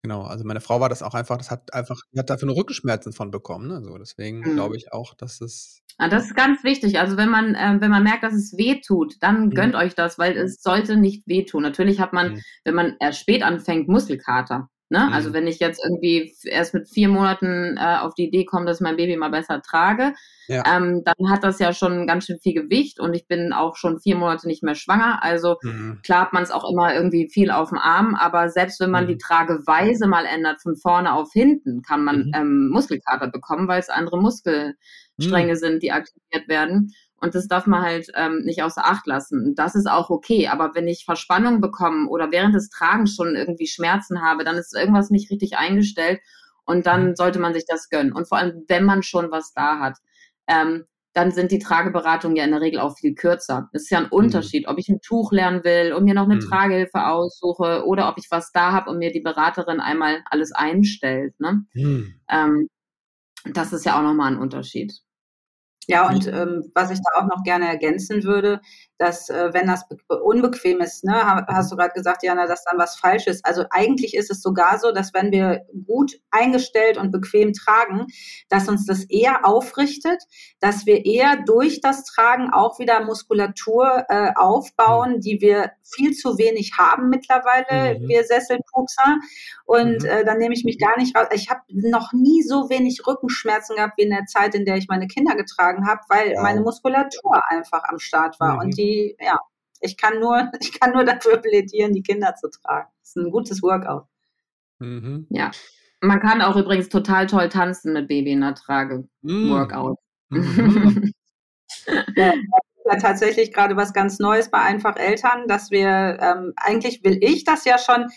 Genau, also meine Frau war das auch einfach, das hat einfach, die hat dafür nur Rückenschmerzen von bekommen. Ne? So, deswegen mhm. glaube ich auch, dass es. Ja, ah, das ist ganz wichtig. Also wenn man, äh, wenn man merkt, dass es weh tut, dann mhm. gönnt euch das, weil es sollte nicht wehtun. Natürlich hat man, mhm. wenn man erst spät anfängt, Muskelkater. Ne? Also mhm. Also wenn ich jetzt irgendwie erst mit vier Monaten äh, auf die Idee komme, dass ich mein Baby mal besser trage, ja. ähm, dann hat das ja schon ganz schön viel Gewicht und ich bin auch schon vier Monate nicht mehr schwanger. Also mhm. klar hat man es auch immer irgendwie viel auf dem Arm, aber selbst wenn man mhm. die Trageweise mal ändert, von vorne auf hinten, kann man mhm. ähm, Muskelkater bekommen, weil es andere Muskelstränge mhm. sind, die aktiviert werden. Und das darf man halt ähm, nicht außer Acht lassen. Das ist auch okay. Aber wenn ich Verspannung bekomme oder während des Tragens schon irgendwie Schmerzen habe, dann ist irgendwas nicht richtig eingestellt und dann mhm. sollte man sich das gönnen. Und vor allem, wenn man schon was da hat, ähm, dann sind die Trageberatungen ja in der Regel auch viel kürzer. Das ist ja ein mhm. Unterschied, ob ich ein Tuch lernen will und mir noch eine mhm. Tragehilfe aussuche oder ob ich was da habe und mir die Beraterin einmal alles einstellt. Ne? Mhm. Ähm, das ist ja auch nochmal ein Unterschied. Ja, und ähm, was ich da auch noch gerne ergänzen würde, dass äh, wenn das unbequem ist, ne, hast du gerade gesagt, Jana, dass dann was falsch ist. Also eigentlich ist es sogar so, dass wenn wir gut eingestellt und bequem tragen, dass uns das eher aufrichtet, dass wir eher durch das Tragen auch wieder Muskulatur äh, aufbauen, die wir viel zu wenig haben mittlerweile, mhm. wir Sesselpupser. Und mhm. äh, dann nehme ich mich gar nicht raus. Ich habe noch nie so wenig Rückenschmerzen gehabt wie in der Zeit, in der ich meine Kinder getragen habe, weil wow. meine Muskulatur einfach am Start war. Mhm. Und die die, ja, ich kann nur, <laughs> ich kann nur dafür plädieren, die Kinder zu tragen. Das ist ein gutes Workout. Mhm. Ja. Man kann auch übrigens total toll tanzen mit Baby in der Trage. Mhm. Workout. <laughs> Mhm. ja, ja tatsächlich gerade was ganz Neues bei Einfach Eltern, dass wir, ähm, eigentlich will ich das ja schon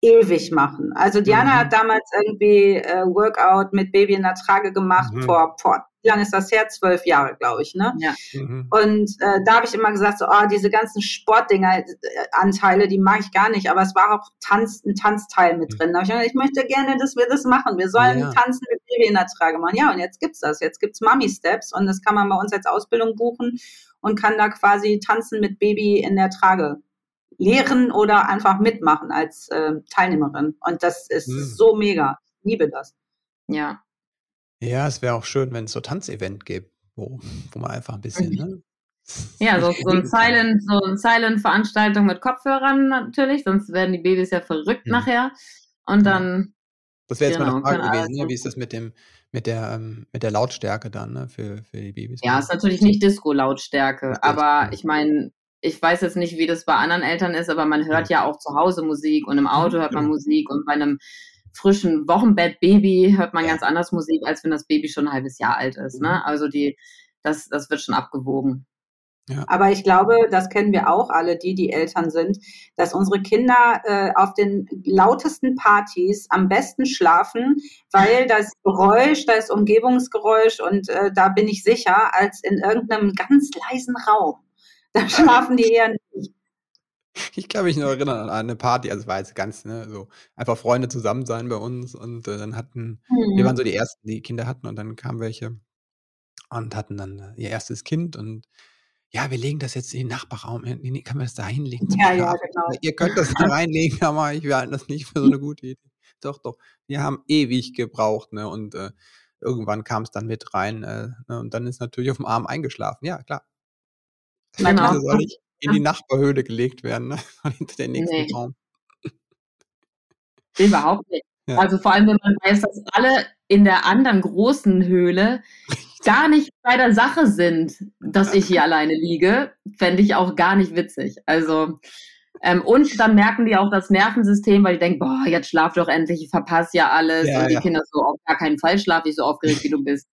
ewig machen. Also Diana mhm. hat damals irgendwie äh, Workout mit Baby in der Trage gemacht mhm. vor, vor wie lange ist das her? Zwölf Jahre, glaube ich, ne? Ja. Mhm. Und äh, da habe ich immer gesagt, so, oh, diese ganzen Sportdinger, äh, Anteile, die mag ich gar nicht, aber es war auch Tanz, ein Tanzteil mit mhm. drin. Da ich, gesagt, ich möchte gerne, dass wir das machen. Wir sollen ja. tanzen mit Baby in der Trage machen. Ja, und jetzt gibt's das. Jetzt gibt's Mummy Steps und das kann man bei uns als Ausbildung buchen und kann da quasi tanzen mit Baby in der Trage lehren oder einfach mitmachen als äh, Teilnehmerin. Und das ist hm. so mega. Ich liebe das. Ja. Ja, es wäre auch schön, wenn es so Tanzevent gibt, wo, wo man einfach ein bisschen, ne? Ja, so, so <laughs> ein Silent, so ein Silent-Veranstaltung mit Kopfhörern natürlich, sonst werden die Babys ja verrückt mhm. nachher. Und dann. Das wäre jetzt genau, meine Frage gewesen, ne? wie ist das mit dem, mit der, ähm, mit der Lautstärke dann, ne, für, für die Babys? Ja, ist natürlich nicht Disco-Lautstärke, aber ich meine, ich weiß jetzt nicht, wie das bei anderen Eltern ist, aber man hört ja, ja auch zu Hause Musik und im Auto hört man Musik und bei einem frischen Wochenbett-Baby hört man ja. ganz anders Musik, als wenn das Baby schon ein halbes Jahr alt ist. Ne? Mhm. Also die, das, das wird schon abgewogen. Ja. Aber ich glaube, das kennen wir auch alle, die, die Eltern sind, dass unsere Kinder äh, auf den lautesten Partys am besten schlafen, weil das Geräusch, da ist Umgebungsgeräusch und äh, da bin ich sicher, als in irgendeinem ganz leisen Raum. Da <laughs> schlafen die eher nicht. <laughs> Ich kann mich noch erinnern an eine Party, also es war jetzt ganz, ne, so einfach Freunde zusammen sein bei uns und äh, dann hatten, mhm. wir waren so die Ersten, die Kinder hatten und dann kamen welche und hatten dann äh, ihr erstes Kind und ja, wir legen das jetzt in den Nachbarraum, kann man das da hinlegen? Ja, ja, genau. Ihr könnt das da <laughs> reinlegen, <laughs> aber ich, wir halten das nicht für so eine gute Idee. Doch, doch, wir haben ewig gebraucht, ne, und äh, irgendwann kam es dann mit rein äh, ne, und dann ist natürlich auf dem Arm eingeschlafen. Ja, klar. Genau. In die Nachbarhöhle gelegt werden, ne? <laughs> hinter den nächsten nee. Raum. Überhaupt nicht. <laughs> Ja. Also vor allem, wenn man weiß, dass alle in der anderen großen Höhle gar nicht bei der Sache sind, dass ich hier alleine liege, fände ich auch gar nicht witzig. Also ähm, und dann merken die auch das Nervensystem, weil die denken, boah, jetzt schlaf doch endlich, ich verpasse ja alles. Ja, und die ja. Kinder so, auf gar keinen Fall schlaf ich so aufgeregt, wie du bist.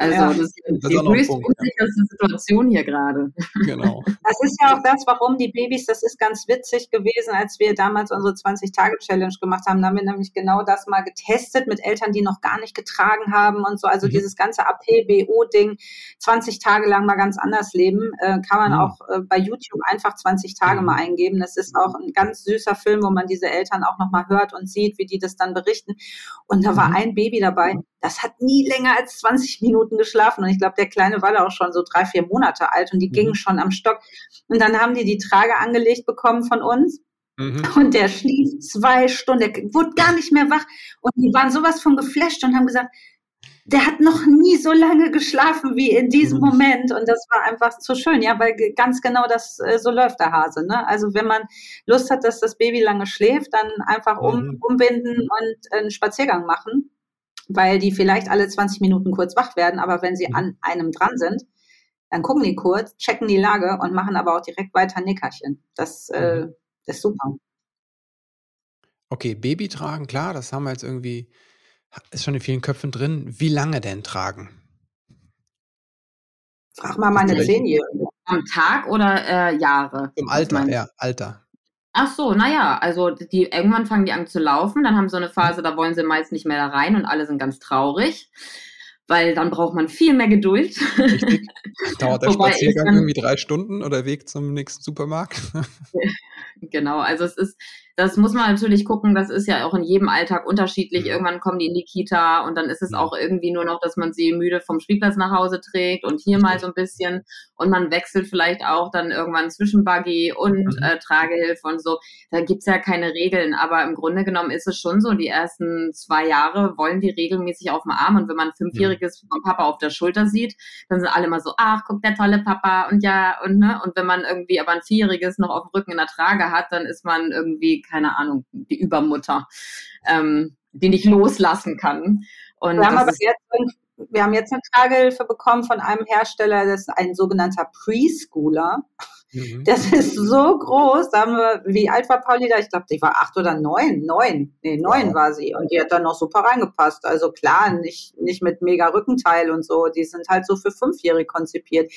Also ja, das ist die höchst unsicherste Situation hier gerade. Genau. <laughs> Das ist ja auch das, warum die Babys, das ist ganz witzig gewesen, als wir damals unsere 20-Tage-Challenge gemacht haben. Da haben wir nämlich genau das mal getestet mit Eltern, die noch gar nicht getragen haben und so. Also mhm. dieses ganze AP-BO-Ding, 20 Tage lang mal ganz anders leben, äh, kann man mhm. auch äh, bei YouTube einfach 20 Tage mhm. mal eingeben. Das ist auch ein ganz süßer Film, wo man diese Eltern auch nochmal hört und sieht, wie die das dann berichten. Und da war mhm. ein Baby dabei, das hat nie länger als 20 Minuten geschlafen. Und ich glaube, der Kleine war da auch schon so drei, vier Monate alt und die mhm. gingen schon am Stock. Und dann haben die die Trage angelegt bekommen von uns. Mhm. Und der schlief zwei Stunden, der wurde gar nicht mehr wach. Und die waren sowas von geflasht und haben gesagt, der hat noch nie so lange geschlafen wie in diesem mhm. Moment. Und das war einfach zu schön. Ja, weil ganz genau das, äh, so läuft der Hase. Ne? Also wenn man Lust hat, dass das Baby lange schläft, dann einfach um, mhm. umbinden und einen Spaziergang machen weil die vielleicht alle 20 Minuten kurz wach werden, aber wenn sie mhm. an einem dran sind, dann gucken die kurz, checken die Lage und machen aber auch direkt weiter Nickerchen. Das, äh, mhm. ist super. Okay, Baby tragen, klar, das haben wir jetzt irgendwie, ist schon in vielen Köpfen drin. Wie lange denn tragen? Frag mal meine Zehnjährige. Am Tag oder äh, Jahre? Im Alter, ja, Alter. Ach so, naja, also die irgendwann fangen die an zu laufen, dann haben sie so eine Phase, da wollen sie meist nicht mehr da rein und alle sind ganz traurig, weil dann braucht man viel mehr Geduld. Richtig. <laughs> Dauert der Spaziergang irgendwie drei Stunden oder Weg zum nächsten Supermarkt? <laughs> genau, also es ist, das muss man natürlich gucken, das ist ja auch in jedem Alltag unterschiedlich. Mhm. Irgendwann kommen die in die Kita und dann ist es mhm. auch irgendwie nur noch, dass man sie müde vom Spielplatz nach Hause trägt und hier mal so ein bisschen und man wechselt vielleicht auch dann irgendwann zwischen Buggy und mhm. äh, Tragehilfe und so. Da gibt's ja keine Regeln, aber im Grunde genommen ist es schon so, die ersten zwei Jahre wollen die regelmäßig auf dem Arm und wenn man ein Fünfjähriges vom Papa auf der Schulter sieht, dann sind alle mal so, ach, guck, der tolle Papa und ja, und ne, und wenn man irgendwie aber ein Vierjähriges noch auf dem Rücken in der Trage hat, dann ist man irgendwie keine Ahnung, die Übermutter, ähm, die nicht loslassen kann. Und wir, haben aber jetzt, wir haben jetzt eine Tragehilfe bekommen von einem Hersteller, das ist ein sogenannter Preschooler. Mhm. Das ist so groß. Da haben wir, wie alt war Pauli da? Ich glaube, die war acht oder neun. Neun. Nee, neun wow. war sie. Und die hat dann noch super reingepasst. Also klar, nicht, nicht mit mega Rückenteil und so. Die sind halt so für Fünfjährige konzipiert.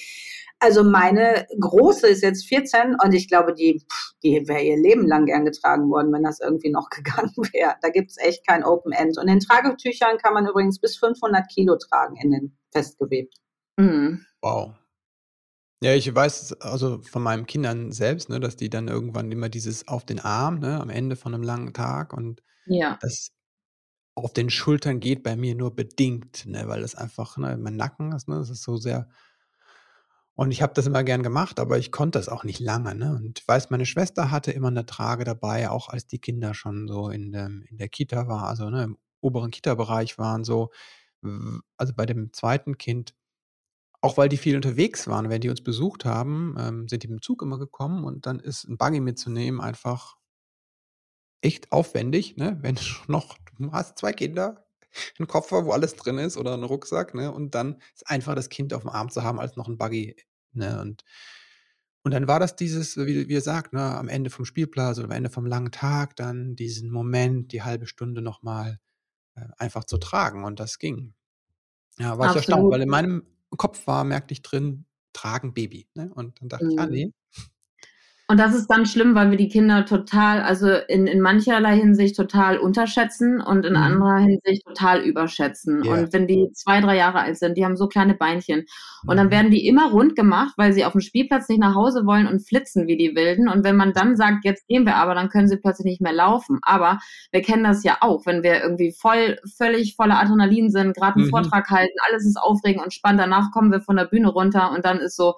Also meine große ist jetzt 14 und ich glaube, die, die wäre ihr Leben lang gern getragen worden, wenn das irgendwie noch <laughs> gegangen wäre. Da gibt es echt kein Open End. Und in Tragetüchern kann man übrigens bis 500 Kilo tragen in den festgewebt. Mhm. Wow. Ja, ich weiß also von meinen Kindern selbst, ne, dass die dann irgendwann immer dieses auf den Arm, ne, am Ende von einem langen Tag und ja. das auf den Schultern geht bei mir nur bedingt, ne, weil das einfach, ne, mein Nacken ist, ne, das ist so sehr Und ich habe das immer gern gemacht, aber ich konnte das auch nicht lange. Ne? Und ich weiß, meine Schwester hatte immer eine Trage dabei, auch als die Kinder schon so in, dem, in der Kita waren, also ne, im oberen Kita-Bereich waren so. Also bei dem zweiten Kind, auch weil die viel unterwegs waren, wenn die uns besucht haben, ähm, sind die mit dem Zug immer gekommen und dann ist ein Buggy mitzunehmen einfach echt aufwendig, ne? <laughs> Wenn du noch, du hast zwei Kinder, einen Koffer, wo alles drin ist oder einen Rucksack, ne? Und dann ist einfach das Kind auf dem Arm zu haben als noch ein Buggy, ne? Und, und dann war das dieses, wie, wie ihr sagt, ne, am Ende vom Spielplatz oder am Ende vom langen Tag, dann diesen Moment, die halbe Stunde nochmal äh, einfach zu tragen. Und das ging. Ja, war ich erstaunt, weil in meinem Kopf war, merkte ich drin, tragen Baby. Ne? Und dann dachte ich, ah, Mhm. nee, Und das ist dann schlimm, weil wir die Kinder total, also in, in mancherlei Hinsicht total unterschätzen und in Mhm. anderer Hinsicht total überschätzen. Ja. Und wenn die zwei, drei Jahre alt sind, die haben so kleine Beinchen. Und dann Mhm. werden die immer rund gemacht, weil sie auf dem Spielplatz nicht nach Hause wollen und flitzen wie die Wilden. Und wenn man dann sagt, jetzt gehen wir aber, dann können sie plötzlich nicht mehr laufen. Aber wir kennen das ja auch, wenn wir irgendwie voll, völlig voller Adrenalin sind, gerade einen Mhm. Vortrag halten, alles ist aufregend und spannend. Danach kommen wir von der Bühne runter und dann ist so,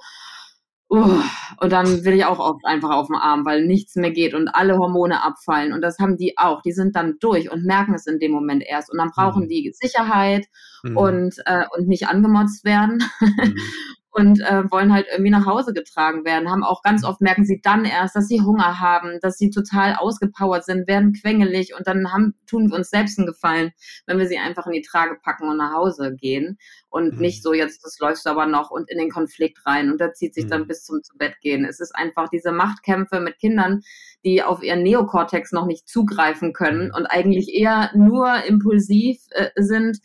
Uh, und dann will ich auch oft einfach auf den Arm, weil nichts mehr geht und alle Hormone abfallen. Und das haben die auch. Die sind dann durch und merken es in dem Moment erst. Und dann brauchen Mhm. die Sicherheit Mhm. und, äh, und nicht angemotzt werden Mhm. <laughs> und äh, wollen halt irgendwie nach Hause getragen werden. Haben auch ganz oft merken sie dann erst, dass sie Hunger haben, dass sie total ausgepowert sind, werden quengelig und dann haben, tun wir uns selbst einen Gefallen, wenn wir sie einfach in die Trage packen und nach Hause gehen und Mhm. nicht so jetzt, das läufst du aber noch und in den Konflikt rein und da zieht sich dann Mhm. bis zum zu Bett gehen. Es ist einfach diese Machtkämpfe mit Kindern, die auf ihren Neokortex noch nicht zugreifen können Mhm. und eigentlich eher nur impulsiv äh, sind,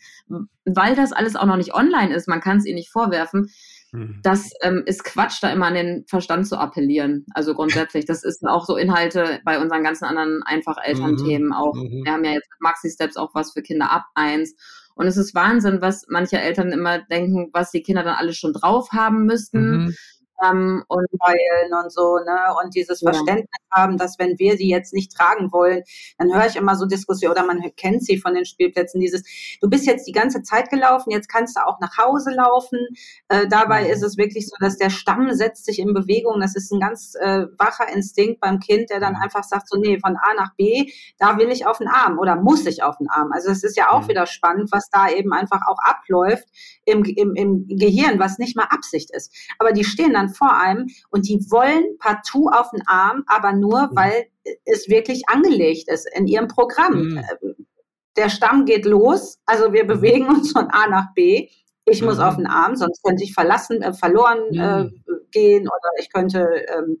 weil das alles auch noch nicht online ist. Man kann es ihnen nicht vorwerfen Mhm. das ähm, ist Quatsch, da immer an den Verstand zu appellieren. Also grundsätzlich, das ist auch so Inhalte bei unseren ganzen anderen einfach Elternthemen auch. Mhm. Wir haben ja jetzt mit Maxi Steps auch was für Kinder ab eins. Und es ist Wahnsinn, was manche Eltern immer denken, was die Kinder dann alles schon drauf haben müssten. Ähm, und heulen und so, ne? Und dieses Ja. Verständnis haben, dass wenn wir sie jetzt nicht tragen wollen, dann höre ich immer so Diskussionen oder man kennt sie von den Spielplätzen, dieses, du bist jetzt die ganze Zeit gelaufen, jetzt kannst du auch nach Hause laufen. Äh, dabei ist es wirklich so, dass der Stamm setzt sich in Bewegung. Das ist ein ganz äh, wacher Instinkt beim Kind, der dann einfach sagt, so, nee, von A nach B, da will ich auf den Arm oder muss ich auf den Arm. Also es ist ja auch Mhm. wieder spannend, was da eben einfach auch abläuft im, im, im Gehirn, was nicht mal Absicht ist. Aber die stehen dann vor einem und die wollen partout auf den Arm, aber nur, Mhm. weil es wirklich angelegt ist in ihrem Programm. Mhm. Äh, Der Stamm geht los, also wir bewegen uns von A nach B. Ich muss Mhm. auf den Arm, sonst könnte ich verlassen, äh, verloren äh, Mhm. gehen oder ich könnte, ähm,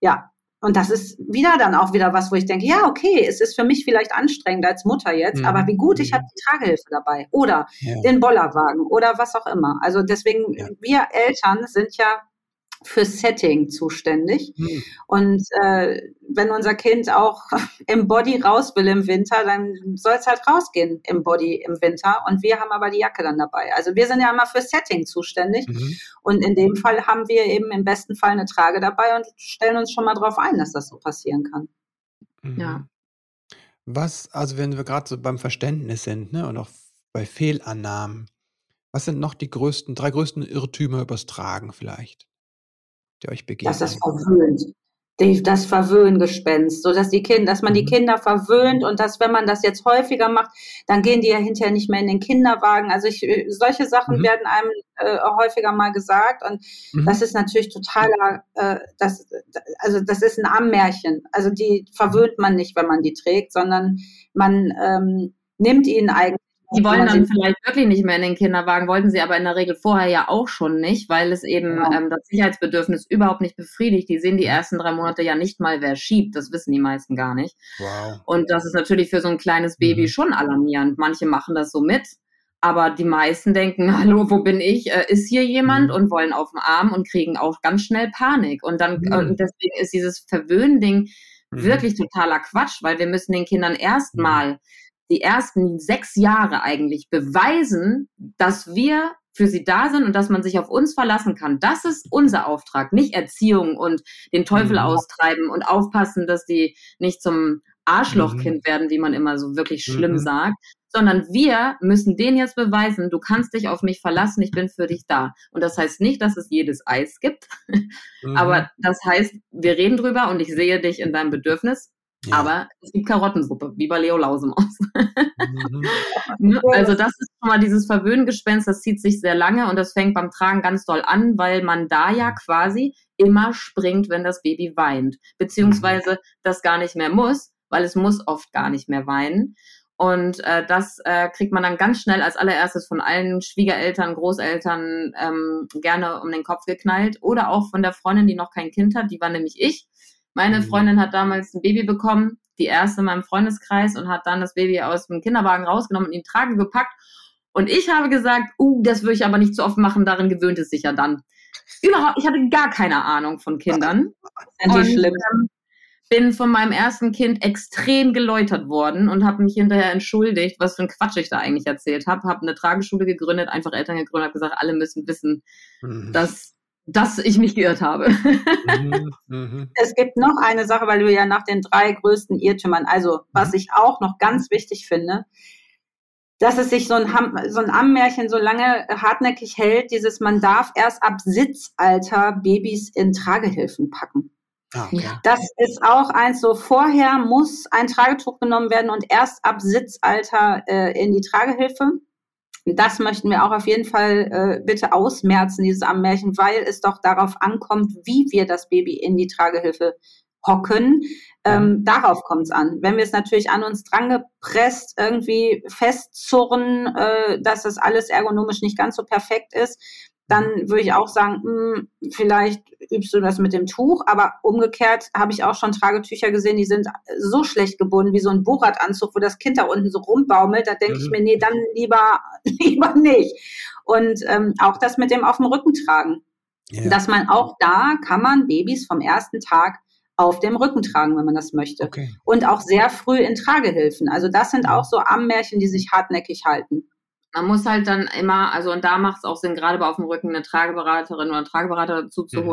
ja. Und das ist wieder dann auch wieder was, wo ich denke, ja, okay, es ist für mich vielleicht anstrengend als Mutter jetzt, Mhm. aber wie gut, ich Mhm. habe die Tragehilfe dabei oder Ja. den Bollerwagen oder was auch immer. Also deswegen, Ja. wir Eltern sind ja für Setting zuständig. Mhm. Und äh, wenn unser Kind auch <laughs> im Body raus will im Winter, dann soll es halt rausgehen im Body im Winter. Und wir haben aber die Jacke dann dabei. Also wir sind ja immer für Setting zuständig. Mhm. Und in dem Fall haben wir eben im besten Fall eine Trage dabei und stellen uns schon mal drauf ein, dass das so passieren kann. Ja. Mhm. Was, also wenn wir gerade so beim Verständnis sind, ne, und auch bei Fehlannahmen, was sind noch die größten, drei größten Irrtümer übers Tragen vielleicht, die euch Dass das verwöhnt. Die, das Verwöhngespenst, so dass die Kinder, dass man die Mhm. Kinder verwöhnt und dass, wenn man das jetzt häufiger macht, dann gehen die ja hinterher nicht mehr in den Kinderwagen. Also ich, äh, solche Sachen Mhm. werden einem äh, häufiger mal gesagt und Mhm. das ist natürlich totaler, äh, das, also das ist ein Armmärchen. Also die verwöhnt man nicht, wenn man die trägt, sondern man ähm, nimmt ihnen eigentlich. Die wollen dann vielleicht wirklich nicht mehr in den Kinderwagen, wollten sie aber in der Regel vorher ja auch schon nicht, weil es eben Genau. ähm, das Sicherheitsbedürfnis überhaupt nicht befriedigt. Die sehen die ersten drei Monate ja nicht mal, wer schiebt. Das wissen die meisten gar nicht. Wow. Und das ist natürlich für so ein kleines Baby Mhm. schon alarmierend. Manche machen das so mit, aber die meisten denken, <laughs> hallo, wo bin ich? Äh, ist hier jemand? Mhm. Und wollen auf den Arm und kriegen auch ganz schnell Panik. Und dann, Mhm. und deswegen ist dieses Verwöhnen-Ding Mhm. wirklich totaler Quatsch, weil wir müssen den Kindern erstmal die ersten sechs Jahre eigentlich beweisen, dass wir für sie da sind und dass man sich auf uns verlassen kann. Das ist unser Auftrag, nicht Erziehung und den Teufel Mhm. austreiben und aufpassen, dass die nicht zum Arschlochkind werden, wie man immer so wirklich schlimm Mhm. sagt, sondern wir müssen denen jetzt beweisen, du kannst dich auf mich verlassen, ich bin für dich da. Und das heißt nicht, dass es jedes Eis gibt, <laughs> mhm. aber das heißt, wir reden drüber und ich sehe dich in deinem Bedürfnis, ja. Aber es gibt Karottensuppe, wie bei Leo Lausemaus. Mhm. <laughs> Ne? also das ist schon mal dieses Verwöhngespenst, das zieht sich sehr lange und das fängt beim Tragen ganz doll an, weil man da ja mhm. quasi immer springt, wenn das Baby weint. Beziehungsweise das gar nicht mehr muss, weil es muss oft gar nicht mehr weinen. Und äh, das äh, kriegt man dann ganz schnell als allererstes von allen Schwiegereltern, Großeltern ähm, gerne um den Kopf geknallt. Oder auch von der Freundin, die noch kein Kind hat, die war nämlich ich. Meine mhm. Freundin hat damals ein Baby bekommen, die erste in meinem Freundeskreis und hat dann das Baby aus dem Kinderwagen rausgenommen und in die Trage gepackt. Und ich habe gesagt, uh, das würde ich aber nicht zu oft machen, darin gewöhnt es sich ja dann. Überhaupt, ich hatte gar keine Ahnung von Kindern. <laughs> Und, ähm, bin von meinem ersten Kind extrem geläutert worden und habe mich hinterher entschuldigt, was für ein Quatsch ich da eigentlich erzählt habe. Habe eine Trageschule gegründet, einfach Eltern gegründet, habe gesagt, alle müssen wissen, mhm. dass dass ich mich geirrt habe. Mhm, <laughs> mhm. Es gibt noch eine Sache, weil du ja nach den drei größten Irrtümern, also was mhm. ich auch noch ganz wichtig finde, dass es sich so ein, so ein Ammenmärchen so lange hartnäckig hält, dieses man darf erst ab Sitzalter Babys in Tragehilfen packen. Ah, okay. Das ist auch eins so, vorher muss ein Tragetuch genommen werden und erst ab Sitzalter äh, in die Tragehilfe. Das möchten wir auch auf jeden Fall äh, bitte ausmerzen, dieses Ammärchen, weil es doch darauf ankommt, wie wir das Baby in die Tragehilfe hocken. Ähm, darauf kommt es an. Wenn wir es natürlich an uns drangepresst, irgendwie festzurren, äh, dass das alles ergonomisch nicht ganz so perfekt ist, dann würde ich auch sagen, mh, hm, vielleicht übst du das mit dem Tuch, aber umgekehrt habe ich auch schon Tragetücher gesehen, die sind so schlecht gebunden, wie so ein Bohrradanzug, wo das Kind da unten so rumbaumelt, da denke mhm. ich mir, nee, dann lieber, <laughs> lieber nicht. Und ähm, auch das mit dem auf dem Rücken tragen. Ja. Dass man auch da kann man Babys vom ersten Tag auf dem Rücken tragen, wenn man das möchte. Okay. Und auch sehr früh in Tragehilfen. Also das sind auch so Ammärchen, die sich hartnäckig halten. Man muss halt dann immer, also und da macht es auch Sinn, gerade auf dem Rücken eine Trageberaterin oder einen Trageberater dazu zu mhm.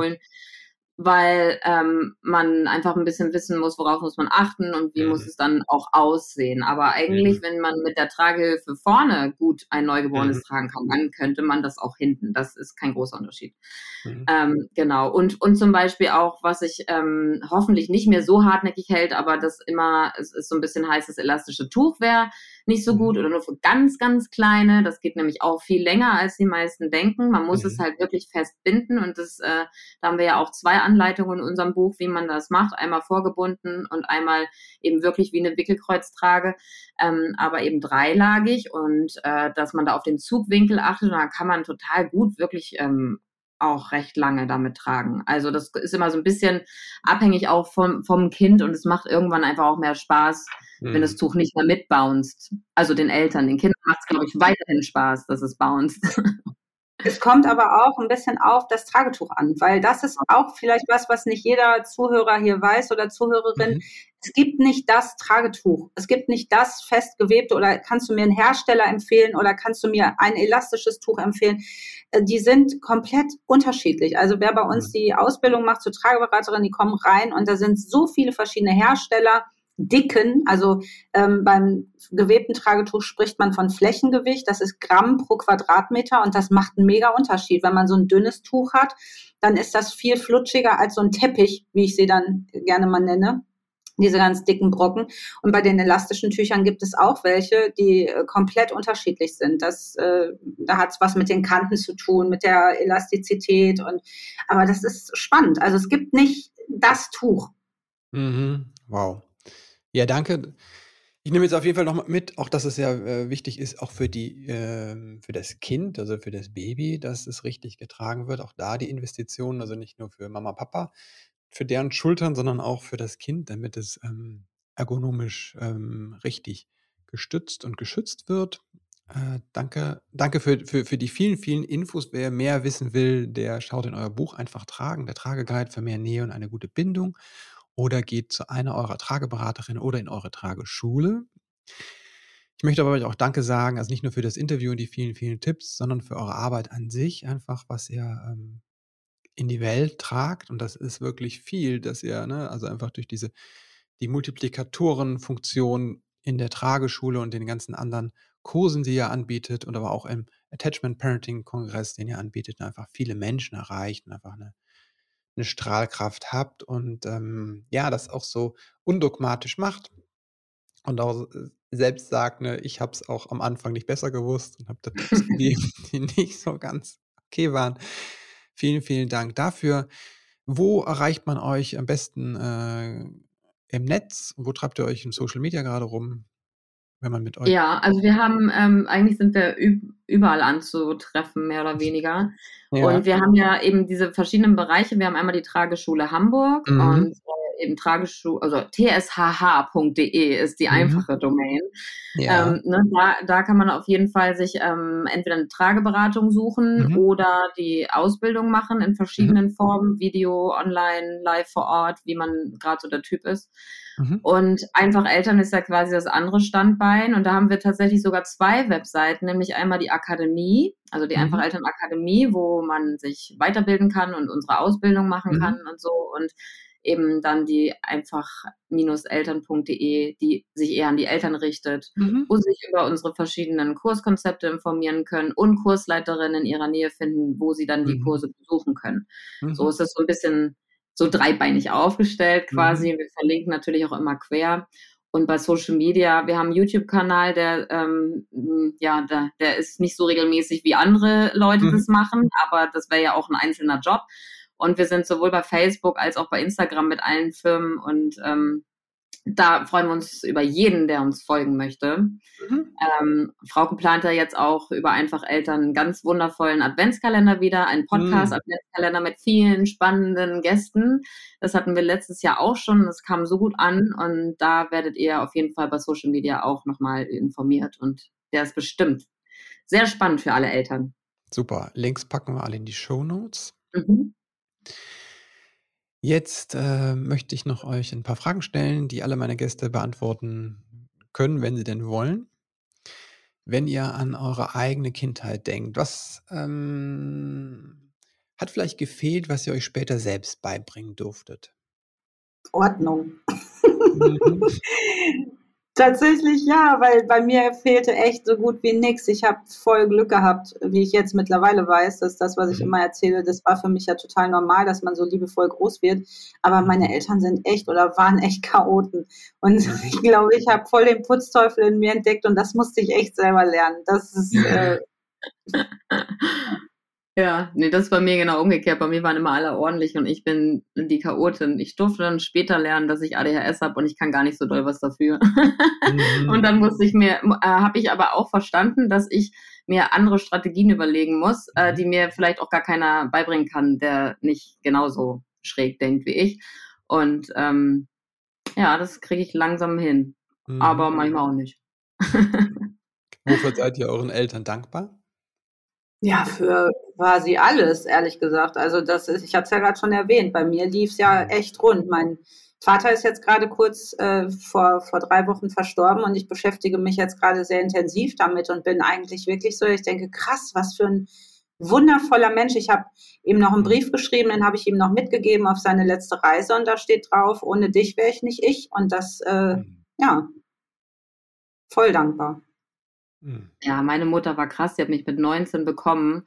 Weil ähm, man einfach ein bisschen wissen muss, worauf muss man achten und wie mhm. muss es dann auch aussehen. Aber eigentlich, mhm. wenn man mit der Tragehilfe vorne gut ein Neugeborenes mhm. tragen kann, dann könnte man das auch hinten. Das ist kein großer Unterschied. Mhm. Ähm, genau. Und, und zum Beispiel auch, was sich ähm, hoffentlich nicht mehr so hartnäckig hält, aber das immer, es ist so ein bisschen heißes elastische Tuch wäre nicht so gut mhm. oder nur für ganz, ganz kleine. Das geht nämlich auch viel länger, als die meisten denken. Man muss mhm. es halt wirklich festbinden und das, äh, da haben wir ja auch zwei Anleitungen in unserem Buch, wie man das macht. Einmal vorgebunden und einmal eben wirklich wie eine Wickelkreuztrage, ähm, aber eben dreilagig und äh, dass man da auf den Zugwinkel achtet und dann kann man total gut wirklich ähm, auch recht lange damit tragen. Also das ist immer so ein bisschen abhängig auch vom, vom Kind und es macht irgendwann einfach auch mehr Spaß, hm. wenn das Tuch nicht mehr mitbounced. Also den Eltern, den Kindern macht es, glaube ich, weiterhin Spaß, dass es bounced. <laughs> Es kommt aber auch ein bisschen auf das Tragetuch an, weil das ist auch vielleicht was, was nicht jeder Zuhörer hier weiß oder Zuhörerin. Mhm. Es gibt nicht das Tragetuch. Es gibt nicht das festgewebte oder kannst du mir einen Hersteller empfehlen oder kannst du mir ein elastisches Tuch empfehlen. Äh, die sind komplett unterschiedlich. Also wer bei uns mhm. die Ausbildung macht zur Trageberaterin, die kommen rein und da sind so viele verschiedene Hersteller dicken, also ähm, beim gewebten Tragetuch spricht man von Flächengewicht, das ist Gramm pro Quadratmeter und das macht einen mega Unterschied. Wenn man so ein dünnes Tuch hat, dann ist das viel flutschiger als so ein Teppich, wie ich sie dann gerne mal nenne diese ganz dicken Brocken. Und bei den elastischen Tüchern gibt es auch welche, die äh, komplett unterschiedlich sind. Das, äh, da hat es was mit den Kanten zu tun, mit der Elastizität. Und, aber das ist spannend. Also es gibt nicht das Tuch. Mhm. Wow. Ja, danke. Ich nehme jetzt auf jeden Fall noch mit, auch dass es ja äh, wichtig ist, auch für die, äh, für das Kind, also für das Baby, dass es richtig getragen wird. Auch da die Investitionen, also nicht nur für Mama, Papa, für deren Schultern, sondern auch für das Kind, damit es ähm, ergonomisch ähm, richtig gestützt und geschützt wird. Äh, danke, danke für, für, für die vielen, vielen Infos. Wer mehr wissen will, der schaut in euer Buch einfach tragen, der Trageguide für mehr Nähe und eine gute Bindung oder geht zu einer eurer Trageberaterin oder in eure Trageschule. Ich möchte aber auch Danke sagen, also nicht nur für das Interview und die vielen, vielen Tipps, sondern für eure Arbeit an sich, einfach was ihr ähm, in die Welt tragt. Und das ist wirklich viel, dass ihr, ne, also einfach durch diese, die Multiplikatorenfunktion in der Trageschule und den ganzen anderen Kursen, die ihr anbietet und aber auch im Attachment Parenting Kongress, den ihr anbietet, einfach viele Menschen erreicht und einfach eine, eine Strahlkraft habt und ähm, ja, das auch so undogmatisch macht und auch selbst sagt, ne, ich habe es auch am Anfang nicht besser gewusst und habe da Tipps gegeben, die nicht so ganz okay waren. Vielen, vielen Dank dafür. Wo erreicht man euch am besten äh, im Netz? Wo treibt ihr euch in Social Media gerade rum? Wenn man mit euch. Ja, also wir haben, ähm, eigentlich sind wir überall anzutreffen, mehr oder weniger. Ja. Und wir haben ja eben diese verschiedenen Bereiche. Wir haben einmal die Trageschule Hamburg mhm. und äh, eben Trageschule, also tshh.de ist die mhm. einfache Domain. Ja. Ähm, ne, da, da kann man auf jeden Fall sich ähm, entweder eine Trageberatung suchen mhm. oder die Ausbildung machen in verschiedenen mhm. Formen, Video, online, live vor Ort, wie man gerade so der Typ ist. Mhm. Und einfach Eltern ist ja quasi das andere Standbein. Und da haben wir tatsächlich sogar zwei Webseiten, nämlich einmal die Akademie, also die mhm. Einfach Eltern Akademie, wo man sich weiterbilden kann und unsere Ausbildung machen mhm. kann und so. Und eben dann die einfach-eltern.de, die sich eher an die Eltern richtet, mhm. wo sie sich über unsere verschiedenen Kurskonzepte informieren können und Kursleiterinnen in ihrer Nähe finden, wo sie dann die mhm. Kurse besuchen können. Mhm. So ist es so ein bisschen so dreibeinig aufgestellt quasi. Mhm. Wir verlinken natürlich auch immer quer. Und bei Social Media, wir haben einen YouTube-Kanal, der, ähm, ja, der, der ist nicht so regelmäßig wie andere Leute mhm. das machen, aber das wäre ja auch ein einzelner Job. Und wir sind sowohl bei Facebook als auch bei Instagram mit allen Firmen und ähm, da freuen wir uns über jeden, der uns folgen möchte. Mhm. Ähm, Frauke plant ja jetzt auch über Einfach Eltern einen ganz wundervollen Adventskalender wieder, einen Podcast-Adventskalender mhm. mit vielen spannenden Gästen. Das hatten wir letztes Jahr auch schon, das kam so gut an und da werdet ihr auf jeden Fall bei Social Media auch nochmal informiert und der ist bestimmt sehr spannend für alle Eltern. Super, Links packen wir alle in die Show Notes. Mhm. Jetzt äh, möchte ich noch euch ein paar Fragen stellen, die alle meine Gäste beantworten können, wenn sie denn wollen. Wenn ihr an eure eigene Kindheit denkt, was ähm, hat vielleicht gefehlt, was ihr euch später selbst beibringen durftet? Ordnung. Mhm. <laughs> Tatsächlich ja, weil bei mir fehlte echt so gut wie nichts. Ich habe voll Glück gehabt, wie ich jetzt mittlerweile weiß, dass das, was ich mhm. immer erzähle, das war für mich ja total normal, dass man so liebevoll groß wird. Aber meine Eltern sind echt oder waren echt Chaoten. Und mhm. <laughs> ich glaube, ich habe voll den Putzteufel in mir entdeckt und das musste ich echt selber lernen. Das ist äh, <laughs> Ja, nee, das ist bei mir genau umgekehrt. Bei mir waren immer alle ordentlich und ich bin die Chaotin. Ich durfte dann später lernen, dass ich ADHS habe und ich kann gar nicht so doll was dafür. Mhm. <laughs> und dann musste ich mir, äh, habe ich aber auch verstanden, dass ich mir andere Strategien überlegen muss, äh, mhm. die mir vielleicht auch gar keiner beibringen kann, der nicht genauso schräg denkt wie ich. Und ähm, ja, das kriege ich langsam hin. Mhm. Aber manchmal auch nicht. <laughs> Wofür seid ihr euren Eltern dankbar? Ja, für quasi alles, ehrlich gesagt. Also das ist, ich hatte es ja gerade schon erwähnt, bei mir lief es ja echt rund. Mein Vater ist jetzt gerade kurz äh, vor, vor drei Wochen verstorben und ich beschäftige mich jetzt gerade sehr intensiv damit und bin eigentlich wirklich so, ich denke, krass, was für ein wundervoller Mensch. Ich habe ihm noch einen Brief geschrieben, den habe ich ihm noch mitgegeben auf seine letzte Reise und da steht drauf, ohne dich wäre ich nicht ich. Und das, äh, mhm. ja, voll dankbar. Hm. Ja, meine Mutter war krass, sie hat mich mit 19 bekommen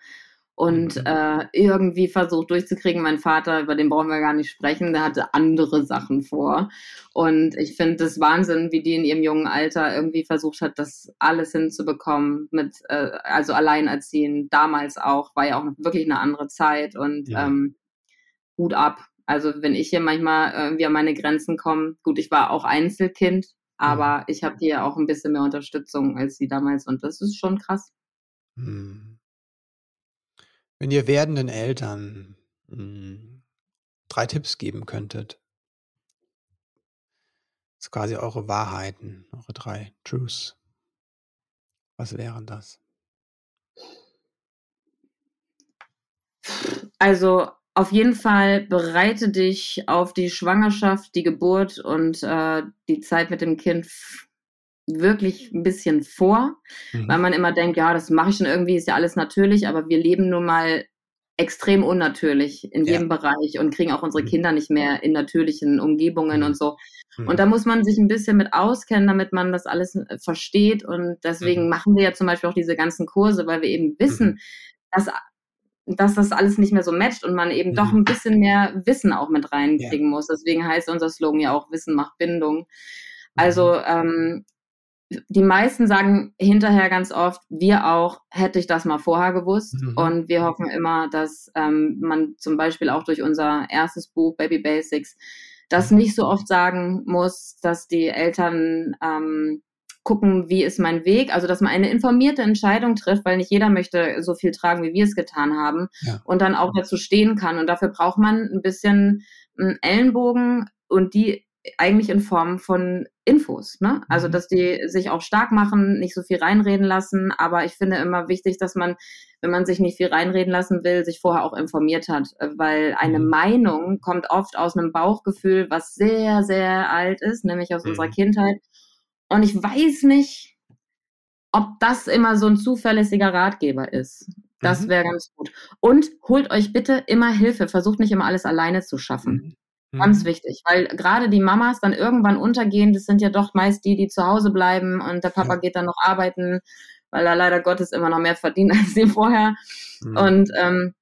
und mhm. äh, irgendwie versucht durchzukriegen. Mein Vater, über den brauchen wir gar nicht sprechen, der hatte andere Sachen vor. Und ich finde das Wahnsinn, wie die in ihrem jungen Alter irgendwie versucht hat, das alles hinzubekommen mit, äh, also alleinerziehen. Damals auch, war ja auch wirklich eine andere Zeit und ja. ähm, Hut ab. Also wenn ich hier manchmal irgendwie an meine Grenzen komme, gut, ich war auch Einzelkind, aber mhm. ich habe hier auch ein bisschen mehr Unterstützung als sie damals und das ist schon krass. Hm. Wenn ihr werdenden Eltern mh, hm, drei Tipps geben könntet, das ist quasi eure Wahrheiten, eure drei Truths. Was wären das? Also auf jeden Fall bereite dich auf die Schwangerschaft, die Geburt und äh, die Zeit mit dem Kind wirklich ein bisschen vor, mhm. weil man immer denkt, ja, das mache ich schon irgendwie, ist ja alles natürlich, aber wir leben nun mal extrem unnatürlich in jedem ja. Bereich und kriegen auch unsere mhm. Kinder nicht mehr in natürlichen Umgebungen mhm. und so. Mhm. Und da muss man sich ein bisschen mit auskennen, damit man das alles äh, versteht. Und deswegen mhm. machen wir ja zum Beispiel auch diese ganzen Kurse, weil wir eben wissen, mhm. dass dass das alles nicht mehr so matcht und man eben doch ein bisschen mehr Wissen auch mit reinkriegen ja. muss. Deswegen heißt unser Slogan ja auch Wissen macht Bindung. Also ähm, die meisten sagen hinterher ganz oft, wir auch, hätte ich das mal vorher gewusst. Mhm. Und wir hoffen immer, dass ähm, man zum Beispiel auch durch unser erstes Buch Baby Basics das mhm. nicht so oft sagen muss, dass die Eltern ähm, gucken, wie ist mein Weg, also dass man eine informierte Entscheidung trifft, weil nicht jeder möchte so viel tragen, wie wir es getan haben ja. und dann auch dazu stehen kann. Und dafür braucht man ein bisschen einen Ellenbogen und die eigentlich in Form von Infos, ne? Also, mhm. dass die sich auch stark machen, nicht so viel reinreden lassen. Aber ich finde immer wichtig, dass man, wenn man sich nicht viel reinreden lassen will, sich vorher auch informiert hat. Weil eine mhm. Meinung kommt oft aus einem Bauchgefühl, was sehr, sehr alt ist, nämlich aus mhm. unserer Kindheit. Und ich weiß nicht, ob das immer so ein zuverlässiger Ratgeber ist. Das mhm. wäre ganz gut. Und holt euch bitte immer Hilfe. Versucht nicht immer alles alleine zu schaffen. Mhm. Ganz wichtig, weil gerade die Mamas dann irgendwann untergehen, das sind ja doch meist die, die zu Hause bleiben und der Papa ja. geht dann noch arbeiten, weil er leider Gottes immer noch mehr verdient <laughs> als sie vorher. Mhm. Und ähm,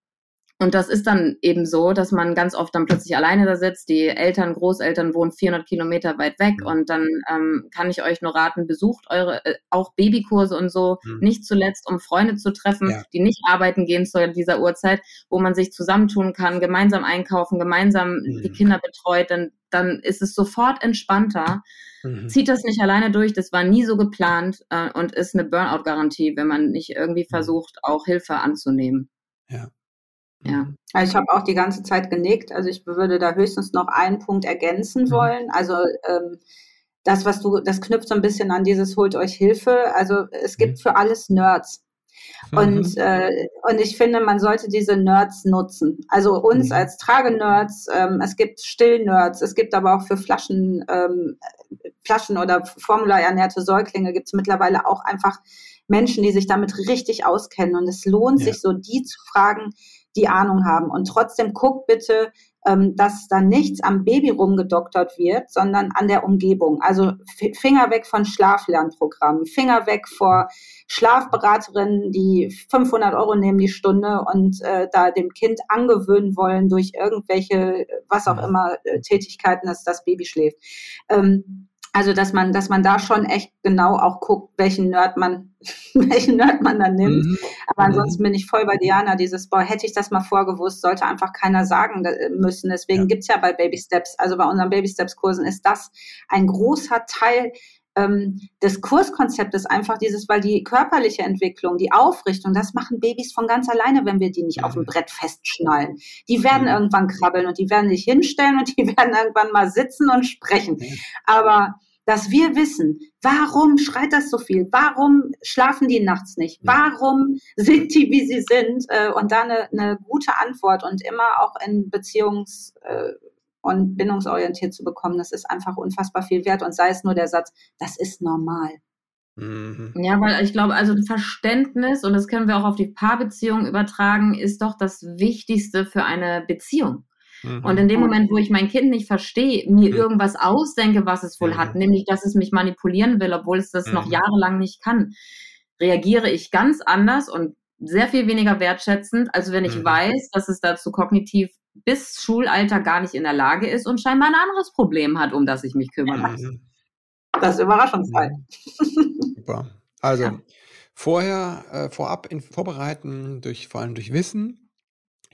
und das ist dann eben so, dass man ganz oft dann plötzlich alleine da sitzt. Die Eltern, Großeltern wohnen 400 Kilometer weit weg mhm. und dann ähm, kann ich euch nur raten, besucht eure äh, auch Babykurse und so, mhm. nicht zuletzt, um Freunde zu treffen, ja. die nicht arbeiten gehen zu dieser Uhrzeit, wo man sich zusammentun kann, gemeinsam einkaufen, gemeinsam mhm. die Kinder betreut, dann, dann ist es sofort entspannter. Mhm. Zieht das nicht alleine durch, das war nie so geplant äh, und ist eine Burnout-Garantie, wenn man nicht irgendwie mhm. versucht, auch Hilfe anzunehmen. Ja. Ja. Also ich habe auch die ganze Zeit genickt. Also ich würde da höchstens noch einen Punkt ergänzen mhm. wollen. Also ähm, das, was du, das knüpft so ein bisschen an dieses holt euch Hilfe. Also es gibt mhm. für alles Nerds. Und, mhm. äh, und ich finde, man sollte diese Nerds nutzen. Also uns mhm. als Tragenerds, ähm, es gibt Still-Nerds, es gibt aber auch für Flaschen, ähm, Flaschen oder formularernährte Säuglinge gibt es mittlerweile auch einfach Menschen, die sich damit richtig auskennen. Und es lohnt ja. sich so, die zu fragen, die Ahnung haben. Und trotzdem guckt bitte, ähm, dass da nichts am Baby rumgedoktert wird, sondern an der Umgebung. Also Finger weg von Schlaflernprogrammen, Finger weg vor Schlafberaterinnen, die 500 Euro nehmen die Stunde und äh, da dem Kind angewöhnen wollen durch irgendwelche, was auch immer, äh, Tätigkeiten, dass das Baby schläft. Ähm, also, dass man, dass man da schon echt genau auch guckt, welchen Nerd man, <laughs> welchen Nerd man dann nimmt. Mhm. Aber ansonsten bin ich voll bei Diana, dieses, boah, hätte ich das mal vorgewusst, sollte einfach keiner sagen müssen. Deswegen ja. gibt's ja bei Baby Steps, also bei unseren Baby Steps Kursen ist das ein großer Teil ähm, des Kurskonzeptes einfach dieses, weil die körperliche Entwicklung, die Aufrichtung, das machen Babys von ganz alleine, wenn wir die nicht auf dem mhm. Brett festschnallen. Die werden mhm. irgendwann krabbeln und die werden sich hinstellen und die <laughs> werden irgendwann mal sitzen und sprechen. Aber dass wir wissen, warum schreit das so viel? Warum schlafen die nachts nicht? Warum sind die, wie sie sind? Äh, und da eine, eine gute Antwort und immer auch in Beziehungs- äh, und bindungsorientiert zu bekommen, das ist einfach unfassbar viel wert. Und sei es nur der Satz, das ist normal. Mhm. Ja, weil ich glaube, also Verständnis, und das können wir auch auf die Paarbeziehung übertragen, ist doch das Wichtigste für eine Beziehung. Mhm. Und in dem Moment, wo ich mein Kind nicht verstehe, mir mhm. irgendwas ausdenke, was es wohl mhm. hat, nämlich, dass es mich manipulieren will, obwohl es das noch mhm. jahrelang nicht kann, reagiere ich ganz anders und sehr viel weniger wertschätzend, als wenn ich mhm. weiß, dass es dazu kognitiv bis Schulalter gar nicht in der Lage ist und scheinbar ein anderes Problem hat, um das ich mich kümmern muss. Das ist Überraschungsfall. Super. Also ja. vorher, äh, vorab in, vorbereiten, durch, vor allem durch Wissen,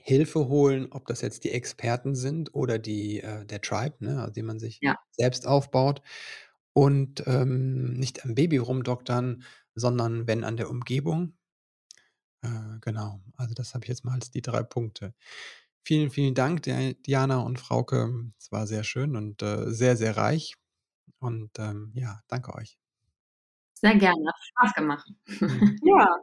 Hilfe holen, ob das jetzt die Experten sind oder die, äh, der Tribe, ne, also den man sich ja. selbst aufbaut. Und ähm, nicht am Baby rumdoktern, sondern wenn an der Umgebung. Äh, genau, also das habe ich jetzt mal als die drei Punkte. Vielen, vielen Dank, Diana und Frauke. Es war sehr schön und äh, sehr, sehr reich. Und ähm, ja, danke euch. Sehr gerne, hat Spaß gemacht. Mhm. <laughs> ja.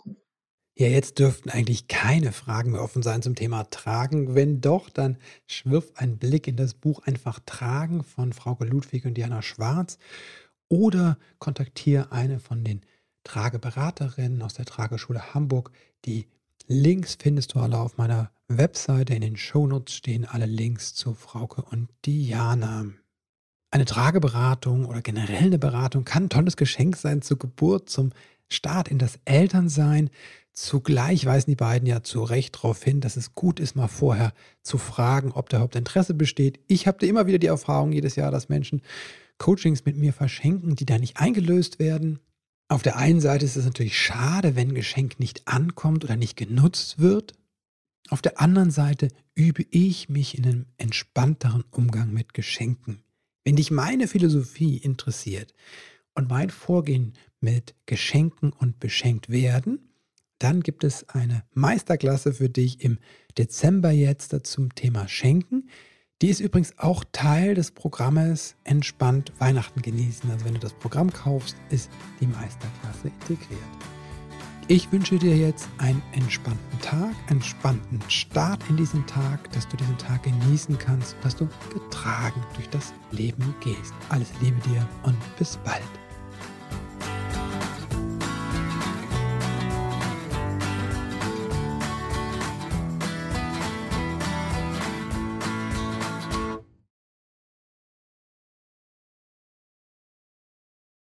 Ja, jetzt dürften eigentlich keine Fragen mehr offen sein zum Thema Tragen. Wenn doch, dann schwirf ein Blick in das Buch Einfach Tragen von Frauke Ludwig und Diana Schwarz oder kontaktiere eine von den Trageberaterinnen aus der Trageschule Hamburg. Die Links findest du alle auf meiner Webseite in den Shownotes stehen alle Links zu Frauke und Diana. Eine Trageberatung oder generell eine Beratung kann ein tolles Geschenk sein zur Geburt, zum Start in das Elternsein. Zugleich weisen die beiden ja zu Recht darauf hin, dass es gut ist, mal vorher zu fragen, ob da überhaupt Interesse besteht. Ich habe immer wieder die Erfahrung jedes Jahr, dass Menschen Coachings mit mir verschenken, die da nicht eingelöst werden. Auf der einen Seite ist es natürlich schade, wenn ein Geschenk nicht ankommt oder nicht genutzt wird. Auf der anderen Seite übe ich mich in einem entspannteren Umgang mit Geschenken. Wenn dich meine Philosophie interessiert und mein Vorgehen mit Geschenken und beschenkt werden, dann gibt es eine Meisterklasse für dich im Dezember jetzt zum Thema Schenken. Die ist übrigens auch Teil des Programmes Entspannt Weihnachten genießen. Also wenn du das Programm kaufst, ist die Meisterklasse integriert. Ich wünsche dir jetzt einen entspannten Tag, entspannten Start in diesen Tag, dass du diesen Tag genießen kannst, dass du getragen durch das Leben gehst. Alles Liebe dir und bis bald.